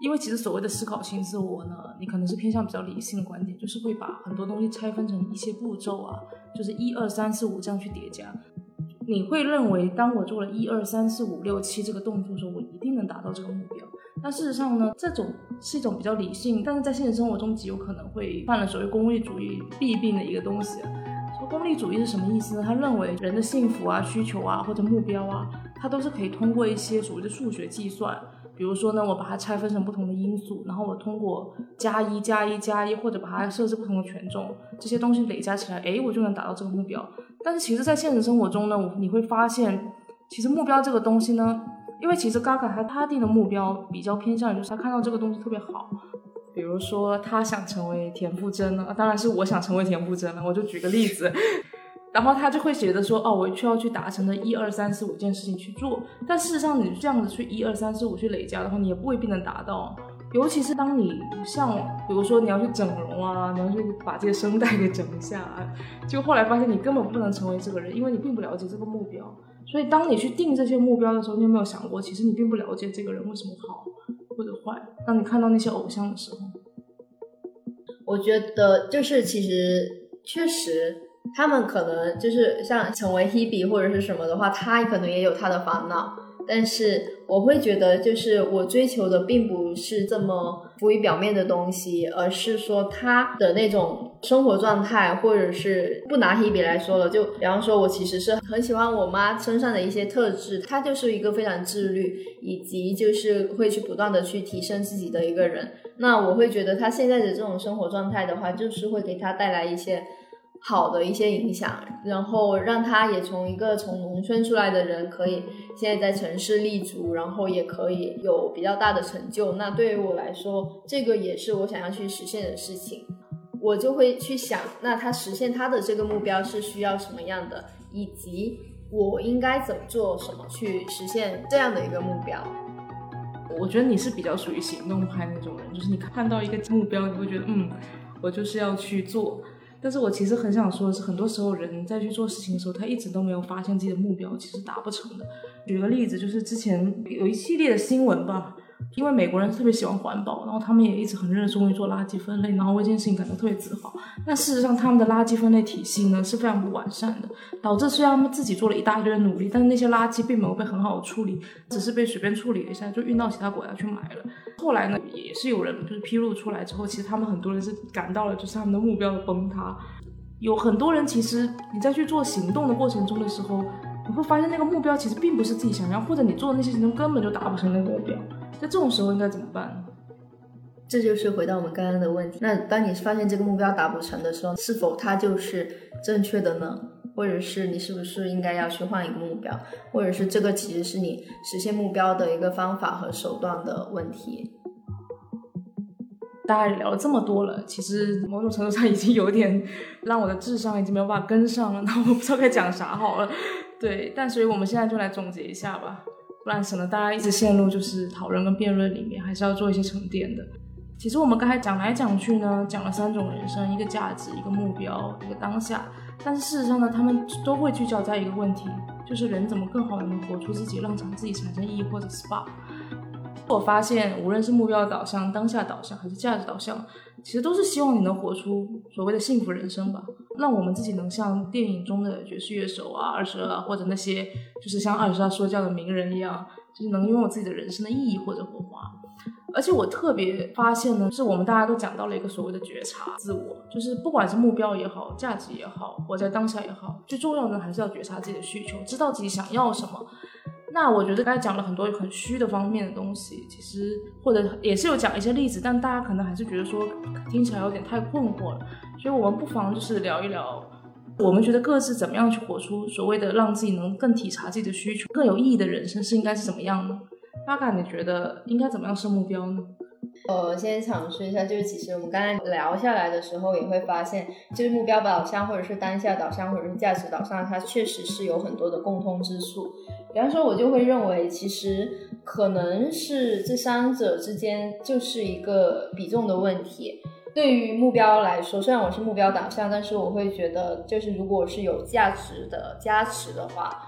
因为其实所谓的思考型自我呢，你可能是偏向比较理性的观点，就是会把很多东西拆分成一些步骤啊，就是一二三四五这样去叠加。你会认为，当我做了一二三四五六七这个动作的时候，我一定能达到这个目标。但事实上呢，这种是一种比较理性，但是在现实生活中极有可能会犯了所谓功利主义弊病的一个东西。功利主义是什么意思呢？他认为人的幸福啊、需求啊或者目标啊，它都是可以通过一些所谓的数学计算。比如说呢，我把它拆分成不同的因素，然后我通过加一加一加一，或者把它设置不同的权重，这些东西累加起来，哎，我就能达到这个目标。但是其实，在现实生活中呢，你会发现，其实目标这个东西呢，因为其实 Gaga 他他定的目标比较偏向于，就是他看到这个东西特别好。比如说，他想成为田馥甄呢，当然是我想成为田馥甄了。我就举个例子，然后他就会觉得说，哦，我需要去达成的一二三四五件事情去做，但事实上你这样子去一二三四五去累加的话，你也不未必能达到。尤其是当你像比如说你要去整容啊，你要去把这个声带给整一下啊，就后来发现你根本不能成为这个人，因为你并不了解这个目标。所以当你去定这些目标的时候，你有没有想过，其实你并不了解这个人为什么好或者坏？当你看到那些偶像的时候，我觉得就是其实确实，他们可能就是像成为 Hebe 或者是什么的话，他可能也有他的烦恼。但是我会觉得，就是我追求的并不是这么浮于表面的东西，而是说他的那种生活状态，或者是不拿 Hebe 来说了，就比方说，我其实是很喜欢我妈身上的一些特质，她就是一个非常自律，以及就是会去不断的去提升自己的一个人。那我会觉得她现在的这种生活状态的话，就是会给她带来一些。好的一些影响，然后让她也从一个从农村出来的人，可以现在在城市立足，然后也可以有比较大的成就。那对于我来说，这个也是我想要去实现的事情。我就会去想，那他实现他的这个目标是需要什么样的，以及我应该怎么做什么去实现这样的一个目标。我觉得你是比较属于行动派那种人，就是你看到一个目标，你会觉得嗯，我就是要去做。但是我其实很想说的是，很多时候人在去做事情的时候，他一直都没有发现自己的目标其实达不成的。举个例子，就是之前有一系列的新闻吧。因为美国人特别喜欢环保，然后他们也一直很热衷于做垃圾分类，然后为这件事情感到特别自豪。但事实上，他们的垃圾分类体系呢是非常不完善的，导致虽然他们自己做了一大堆的努力，但是那些垃圾并没有被很好的处理，只是被随便处理了一下就运到其他国家去买了。后来呢，也是有人就是披露出来之后，其实他们很多人是感到了就是他们的目标的崩塌。有很多人其实你在去做行动的过程中的时候，你会发现那个目标其实并不是自己想要，或者你做的那些行动根本就达不成那个目标。在这种时候应该怎么办？这就是回到我们刚刚的问题。那当你发现这个目标达不成的时候，是否它就是正确的呢？或者是你是不是应该要去换一个目标？或者是这个其实是你实现目标的一个方法和手段的问题？大家聊了这么多了，其实某种程度上已经有点让我的智商已经没有办法跟上了。那我不知道该讲啥好了。对，但所以我们现在就来总结一下吧。不然省得大家一直陷入就是讨论跟辩论里面，还是要做一些沉淀的。其实我们刚才讲来讲去呢，讲了三种人生：一个价值，一个目标，一个当下。但是事实上呢，他们都会聚焦在一个问题，就是人怎么更好的能活出自己，让自己产生意义或者 SPA。我发现，无论是目标导向、当下导向，还是价值导向，其实都是希望你能活出所谓的幸福人生吧。让我们自己能像电影中的爵士乐手啊、二十二，或者那些就是像二十二说教的名人一样，就是能拥有自己的人生的意义或者火花。而且我特别发现呢，是我们大家都讲到了一个所谓的觉察自我，就是不管是目标也好、价值也好、活在当下也好，最重要的还是要觉察自己的需求，知道自己想要什么。那我觉得刚才讲了很多很虚的方面的东西，其实或者也是有讲一些例子，但大家可能还是觉得说听起来有点太困惑了，所以我们不妨就是聊一聊，我们觉得各自怎么样去活出所谓的让自己能更体察自己的需求、更有意义的人生是应该是怎么样呢？阿嘎，你觉得应该怎么样设目标呢？呃，先尝试一下，就是其实我们刚才聊下来的时候，也会发现，就是目标导向，或者是当下导向，或者是价值导向，它确实是有很多的共通之处。比方说，我就会认为，其实可能是这三者之间就是一个比重的问题。对于目标来说，虽然我是目标导向，但是我会觉得，就是如果是有价值的加持的话，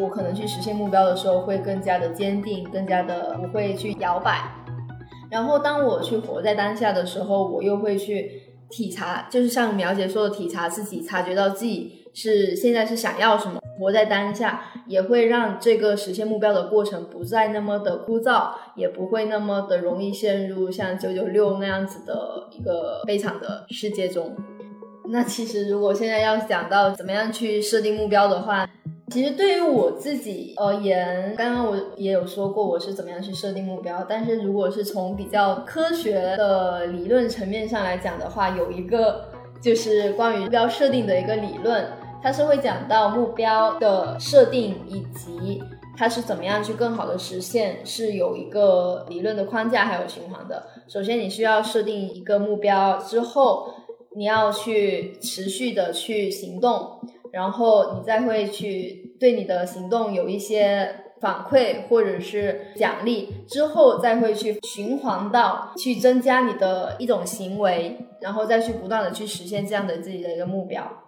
我可能去实现目标的时候会更加的坚定，更加的不会去摇摆。然后，当我去活在当下的时候，我又会去体察，就是像苗姐说的，体察自己，察觉到自己是现在是想要什么。活在当下，也会让这个实现目标的过程不再那么的枯燥，也不会那么的容易陷入像九九六那样子的一个悲惨的世界中。那其实，如果现在要讲到怎么样去设定目标的话，其实对于我自己而言，刚刚我也有说过我是怎么样去设定目标。但是如果是从比较科学的理论层面上来讲的话，有一个就是关于目标设定的一个理论。它是会讲到目标的设定以及它是怎么样去更好的实现，是有一个理论的框架还有循环的。首先，你需要设定一个目标之后，你要去持续的去行动，然后你再会去对你的行动有一些反馈或者是奖励，之后再会去循环到去增加你的一种行为，然后再去不断的去实现这样的自己的一个目标。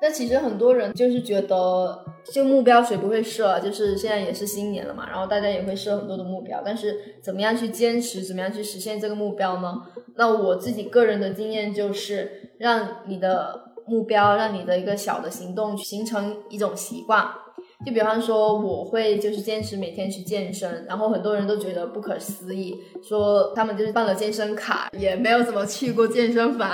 那其实很多人就是觉得，就目标谁不会设？就是现在也是新年了嘛，然后大家也会设很多的目标，但是怎么样去坚持，怎么样去实现这个目标呢？那我自己个人的经验就是，让你的目标，让你的一个小的行动形成一种习惯。就比方说，我会就是坚持每天去健身，然后很多人都觉得不可思议，说他们就是办了健身卡，也没有怎么去过健身房，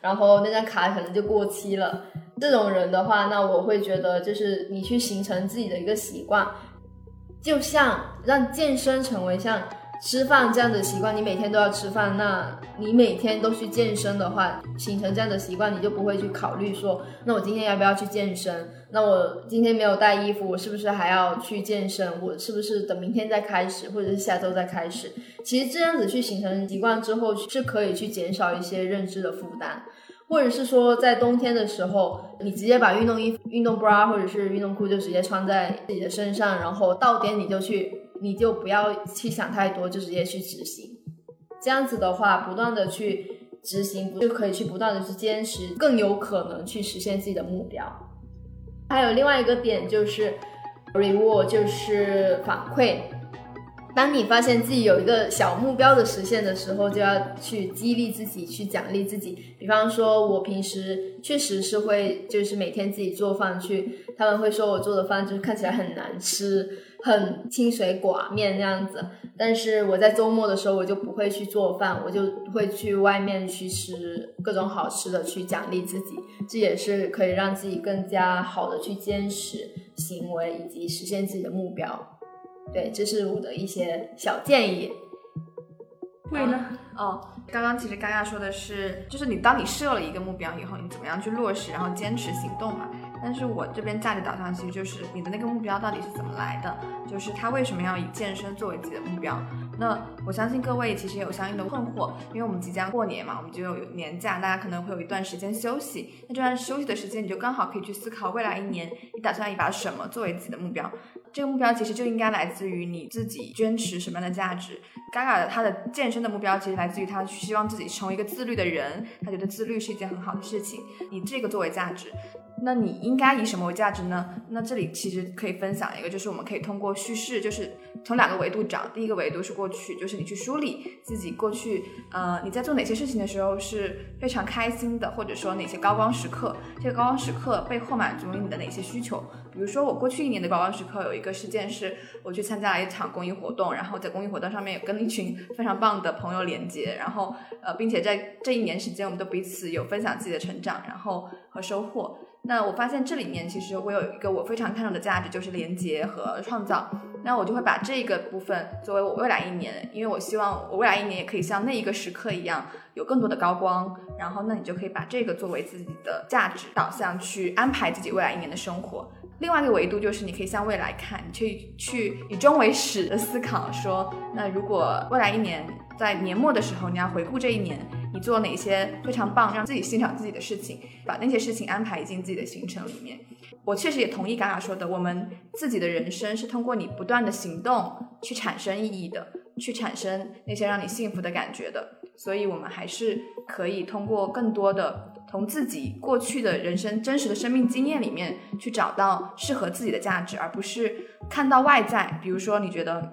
然后那张卡可能就过期了。这种人的话，那我会觉得就是你去形成自己的一个习惯，就像让健身成为像吃饭这样的习惯，你每天都要吃饭，那你每天都去健身的话，形成这样的习惯，你就不会去考虑说，那我今天要不要去健身？那我今天没有带衣服，我是不是还要去健身？我是不是等明天再开始，或者是下周再开始？其实这样子去形成习惯之后，是可以去减少一些认知的负担。或者是说，在冬天的时候，你直接把运动衣、运动 bra 或者是运动裤就直接穿在自己的身上，然后到点你就去，你就不要去想太多，就直接去执行。这样子的话，不断的去执行，不就可以去不断的去坚持，更有可能去实现自己的目标。还有另外一个点就是 reward，就是反馈。当你发现自己有一个小目标的实现的时候，就要去激励自己，去奖励自己。比方说，我平时确实是会，就是每天自己做饭去，他们会说我做的饭就是看起来很难吃，很清水寡面那样子。但是我在周末的时候，我就不会去做饭，我就会去外面去吃各种好吃的，去奖励自己。这也是可以让自己更加好的去坚持行为，以及实现自己的目标。对，这是我的一些小建议。会呢？哦，刚刚其实刚刚说的是，就是你当你设了一个目标以后，你怎么样去落实，然后坚持行动嘛。但是我这边价值导向其实就是你的那个目标到底是怎么来的，就是他为什么要以健身作为自己的目标？那我相信各位其实也有相应的困惑，因为我们即将过年嘛，我们就有年假，大家可能会有一段时间休息。那这段休息的时间，你就刚好可以去思考未来一年你打算以把什么作为自己的目标。这个目标其实就应该来自于你自己坚持什么样的价值。嘎嘎的他的健身的目标其实来自于他希望自己成为一个自律的人，他觉得自律是一件很好的事情。以这个作为价值。那你应该以什么为价值呢？那这里其实可以分享一个，就是我们可以通过叙事，就是从两个维度找。第一个维度是过去，就是你去梳理自己过去，呃，你在做哪些事情的时候是非常开心的，或者说哪些高光时刻，这个高光时刻背后满足了你的哪些需求？比如说我过去一年的高光时刻有一个事件是，我去参加了一场公益活动，然后在公益活动上面有跟一群非常棒的朋友连接，然后呃，并且在这一年时间，我们都彼此有分享自己的成长，然后和收获。那我发现这里面其实我有一个我非常看重的价值，就是连接和创造。那我就会把这个部分作为我未来一年，因为我希望我未来一年也可以像那一个时刻一样有更多的高光。然后，那你就可以把这个作为自己的价值导向去安排自己未来一年的生活。另外一个维度就是你可以向未来看，去去以终为始的思考，说那如果未来一年在年末的时候，你要回顾这一年。你做哪些非常棒，让自己欣赏自己的事情，把那些事情安排进自己的行程里面。我确实也同意嘎嘎说的，我们自己的人生是通过你不断的行动去产生意义的，去产生那些让你幸福的感觉的。所以，我们还是可以通过更多的从自己过去的人生真实的生命经验里面去找到适合自己的价值，而不是看到外在。比如说，你觉得。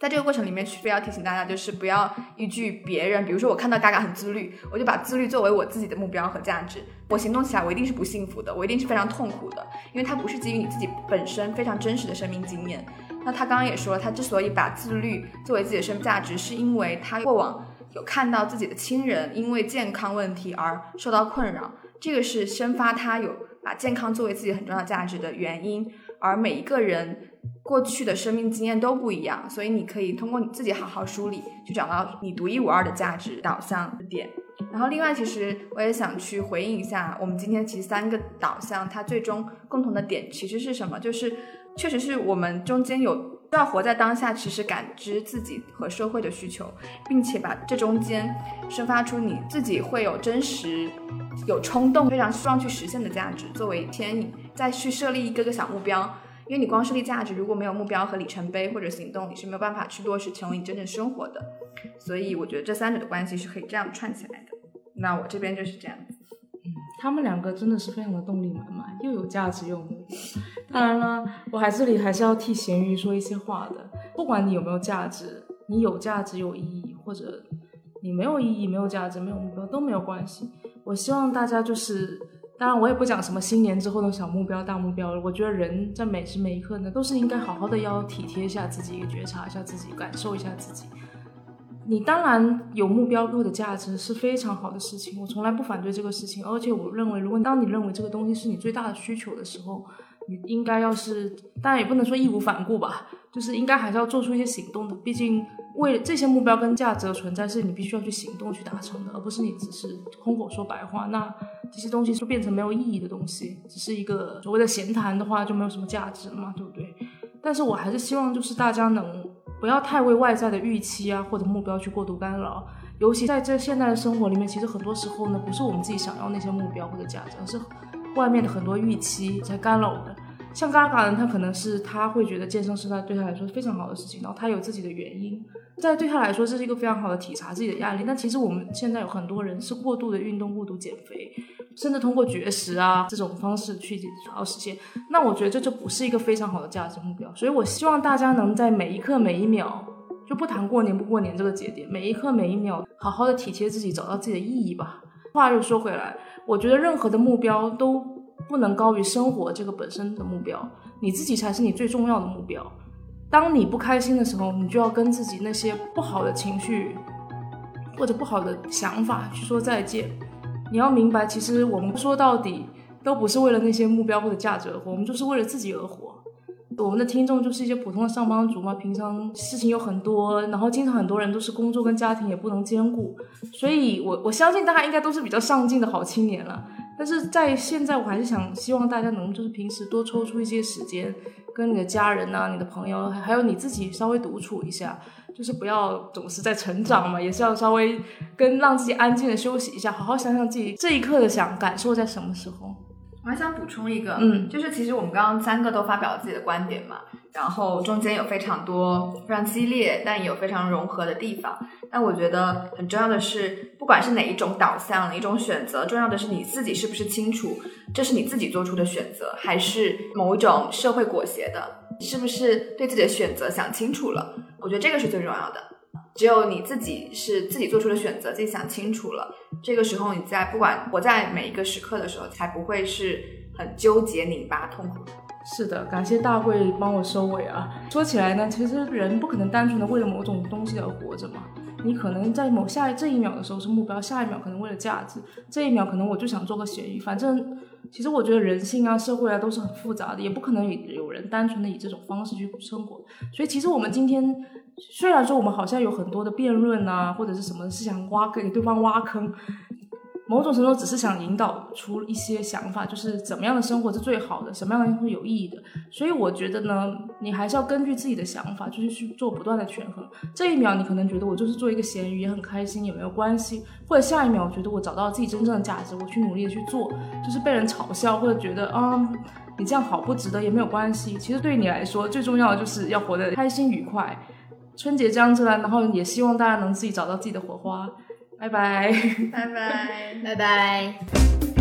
在这个过程里面，非要提醒大家，就是不要依据别人。比如说，我看到嘎嘎很自律，我就把自律作为我自己的目标和价值。我行动起来，我一定是不幸福的，我一定是非常痛苦的，因为它不是基于你自己本身非常真实的生命经验。那他刚刚也说了，他之所以把自律作为自己的生命价值，是因为他过往有看到自己的亲人因为健康问题而受到困扰，这个是生发他有把健康作为自己很重要价值的原因。而每一个人。过去的生命经验都不一样，所以你可以通过你自己好好梳理，去找到你独一无二的价值导向点。然后，另外，其实我也想去回应一下，我们今天其实三个导向，它最终共同的点其实是什么？就是确实是我们中间有要活在当下，其实感知自己和社会的需求，并且把这中间生发出你自己会有真实、有冲动、非常希望去实现的价值作为牵引，再去设立一个个小目标。因为你光设立价值，如果没有目标和里程碑或者行动，你是没有办法去落实成为你真正生活的。所以我觉得这三者的关系是可以这样串起来的。那我这边就是这样子。他们两个真的是非常的动力满满，又有价值又有目标。当然了，我还这里还是要替咸鱼说一些话的。不管你有没有价值，你有价值有意义，或者你没有意义、没有价值、没有目标都没有关系。我希望大家就是，当然我也不讲什么新年之后的小目标、大目标了。我觉得人在每时每一刻呢，都是应该好好的要体贴一下自己，觉察一下自己，感受一下自己。你当然有目标或者价值是非常好的事情，我从来不反对这个事情。而且我认为，如果当你认为这个东西是你最大的需求的时候，你应该要是，当然也不能说义无反顾吧，就是应该还是要做出一些行动的。毕竟，为这些目标跟价值的存在，是你必须要去行动去达成的，而不是你只是空口说白话。那这些东西就变成没有意义的东西，只是一个所谓的闲谈的话，就没有什么价值了嘛，对不对？但是我还是希望，就是大家能。不要太为外在的预期啊或者目标去过度干扰，尤其在这现代的生活里面，其实很多时候呢，不是我们自己想要那些目标或者价值，而是外面的很多预期在干扰我们。像嘎嘎呢，他可能是他会觉得健身是他对他来说非常好的事情，然后他有自己的原因，在对他来说这是一个非常好的体察自己的压力。但其实我们现在有很多人是过度的运动、过度减肥，甚至通过绝食啊这种方式去达到实现。那我觉得这就不是一个非常好的价值目标。所以我希望大家能在每一刻每一秒，就不谈过年不过年这个节点，每一刻每一秒好好的体贴自己，找到自己的意义吧。话又说回来，我觉得任何的目标都。不能高于生活这个本身的目标，你自己才是你最重要的目标。当你不开心的时候，你就要跟自己那些不好的情绪或者不好的想法去说再见。你要明白，其实我们说到底都不是为了那些目标或者价值而活，我们就是为了自己而活。我们的听众就是一些普通的上班族嘛，平常事情有很多，然后经常很多人都是工作跟家庭也不能兼顾，所以我我相信大家应该都是比较上进的好青年了。但是在现在，我还是想希望大家能就是平时多抽出一些时间，跟你的家人呐、你的朋友，还有你自己稍微独处一下，就是不要总是在成长嘛，也是要稍微跟让自己安静的休息一下，好好想想自己这一刻的想感受在什么时候。我还想补充一个，嗯，就是其实我们刚刚三个都发表了自己的观点嘛，然后中间有非常多非常激烈，但也有非常融合的地方。但我觉得很重要的是，不管是哪一种导向、哪一种选择，重要的是你自己是不是清楚，这是你自己做出的选择，还是某一种社会裹挟的？是不是对自己的选择想清楚了？我觉得这个是最重要的。只有你自己是自己做出的选择，自己想清楚了，这个时候你在不管活在每一个时刻的时候，才不会是很纠结、拧巴、痛苦的。是的，感谢大贵帮我收尾啊。说起来呢，其实人不可能单纯的为了某种东西而活着嘛。你可能在某下这一秒的时候是目标，下一秒可能为了价值，这一秒可能我就想做个咸鱼。反正，其实我觉得人性啊、社会啊都是很复杂的，也不可能有有人单纯的以这种方式去生活。所以，其实我们今天。虽然说我们好像有很多的辩论啊，或者是什么是想挖给对方挖坑，某种程度只是想引导出一些想法，就是怎么样的生活是最好的，什么样的生活有意义的。所以我觉得呢，你还是要根据自己的想法，就是去做不断的权衡。这一秒你可能觉得我就是做一个咸鱼也很开心，也没有关系；或者下一秒我觉得我找到自己真正的价值，我去努力的去做，就是被人嘲笑或者觉得啊你这样好不值得也没有关系。其实对于你来说，最重要的就是要活得开心愉快。春节将至了，然后也希望大家能自己找到自己的火花。拜拜，拜拜，拜拜。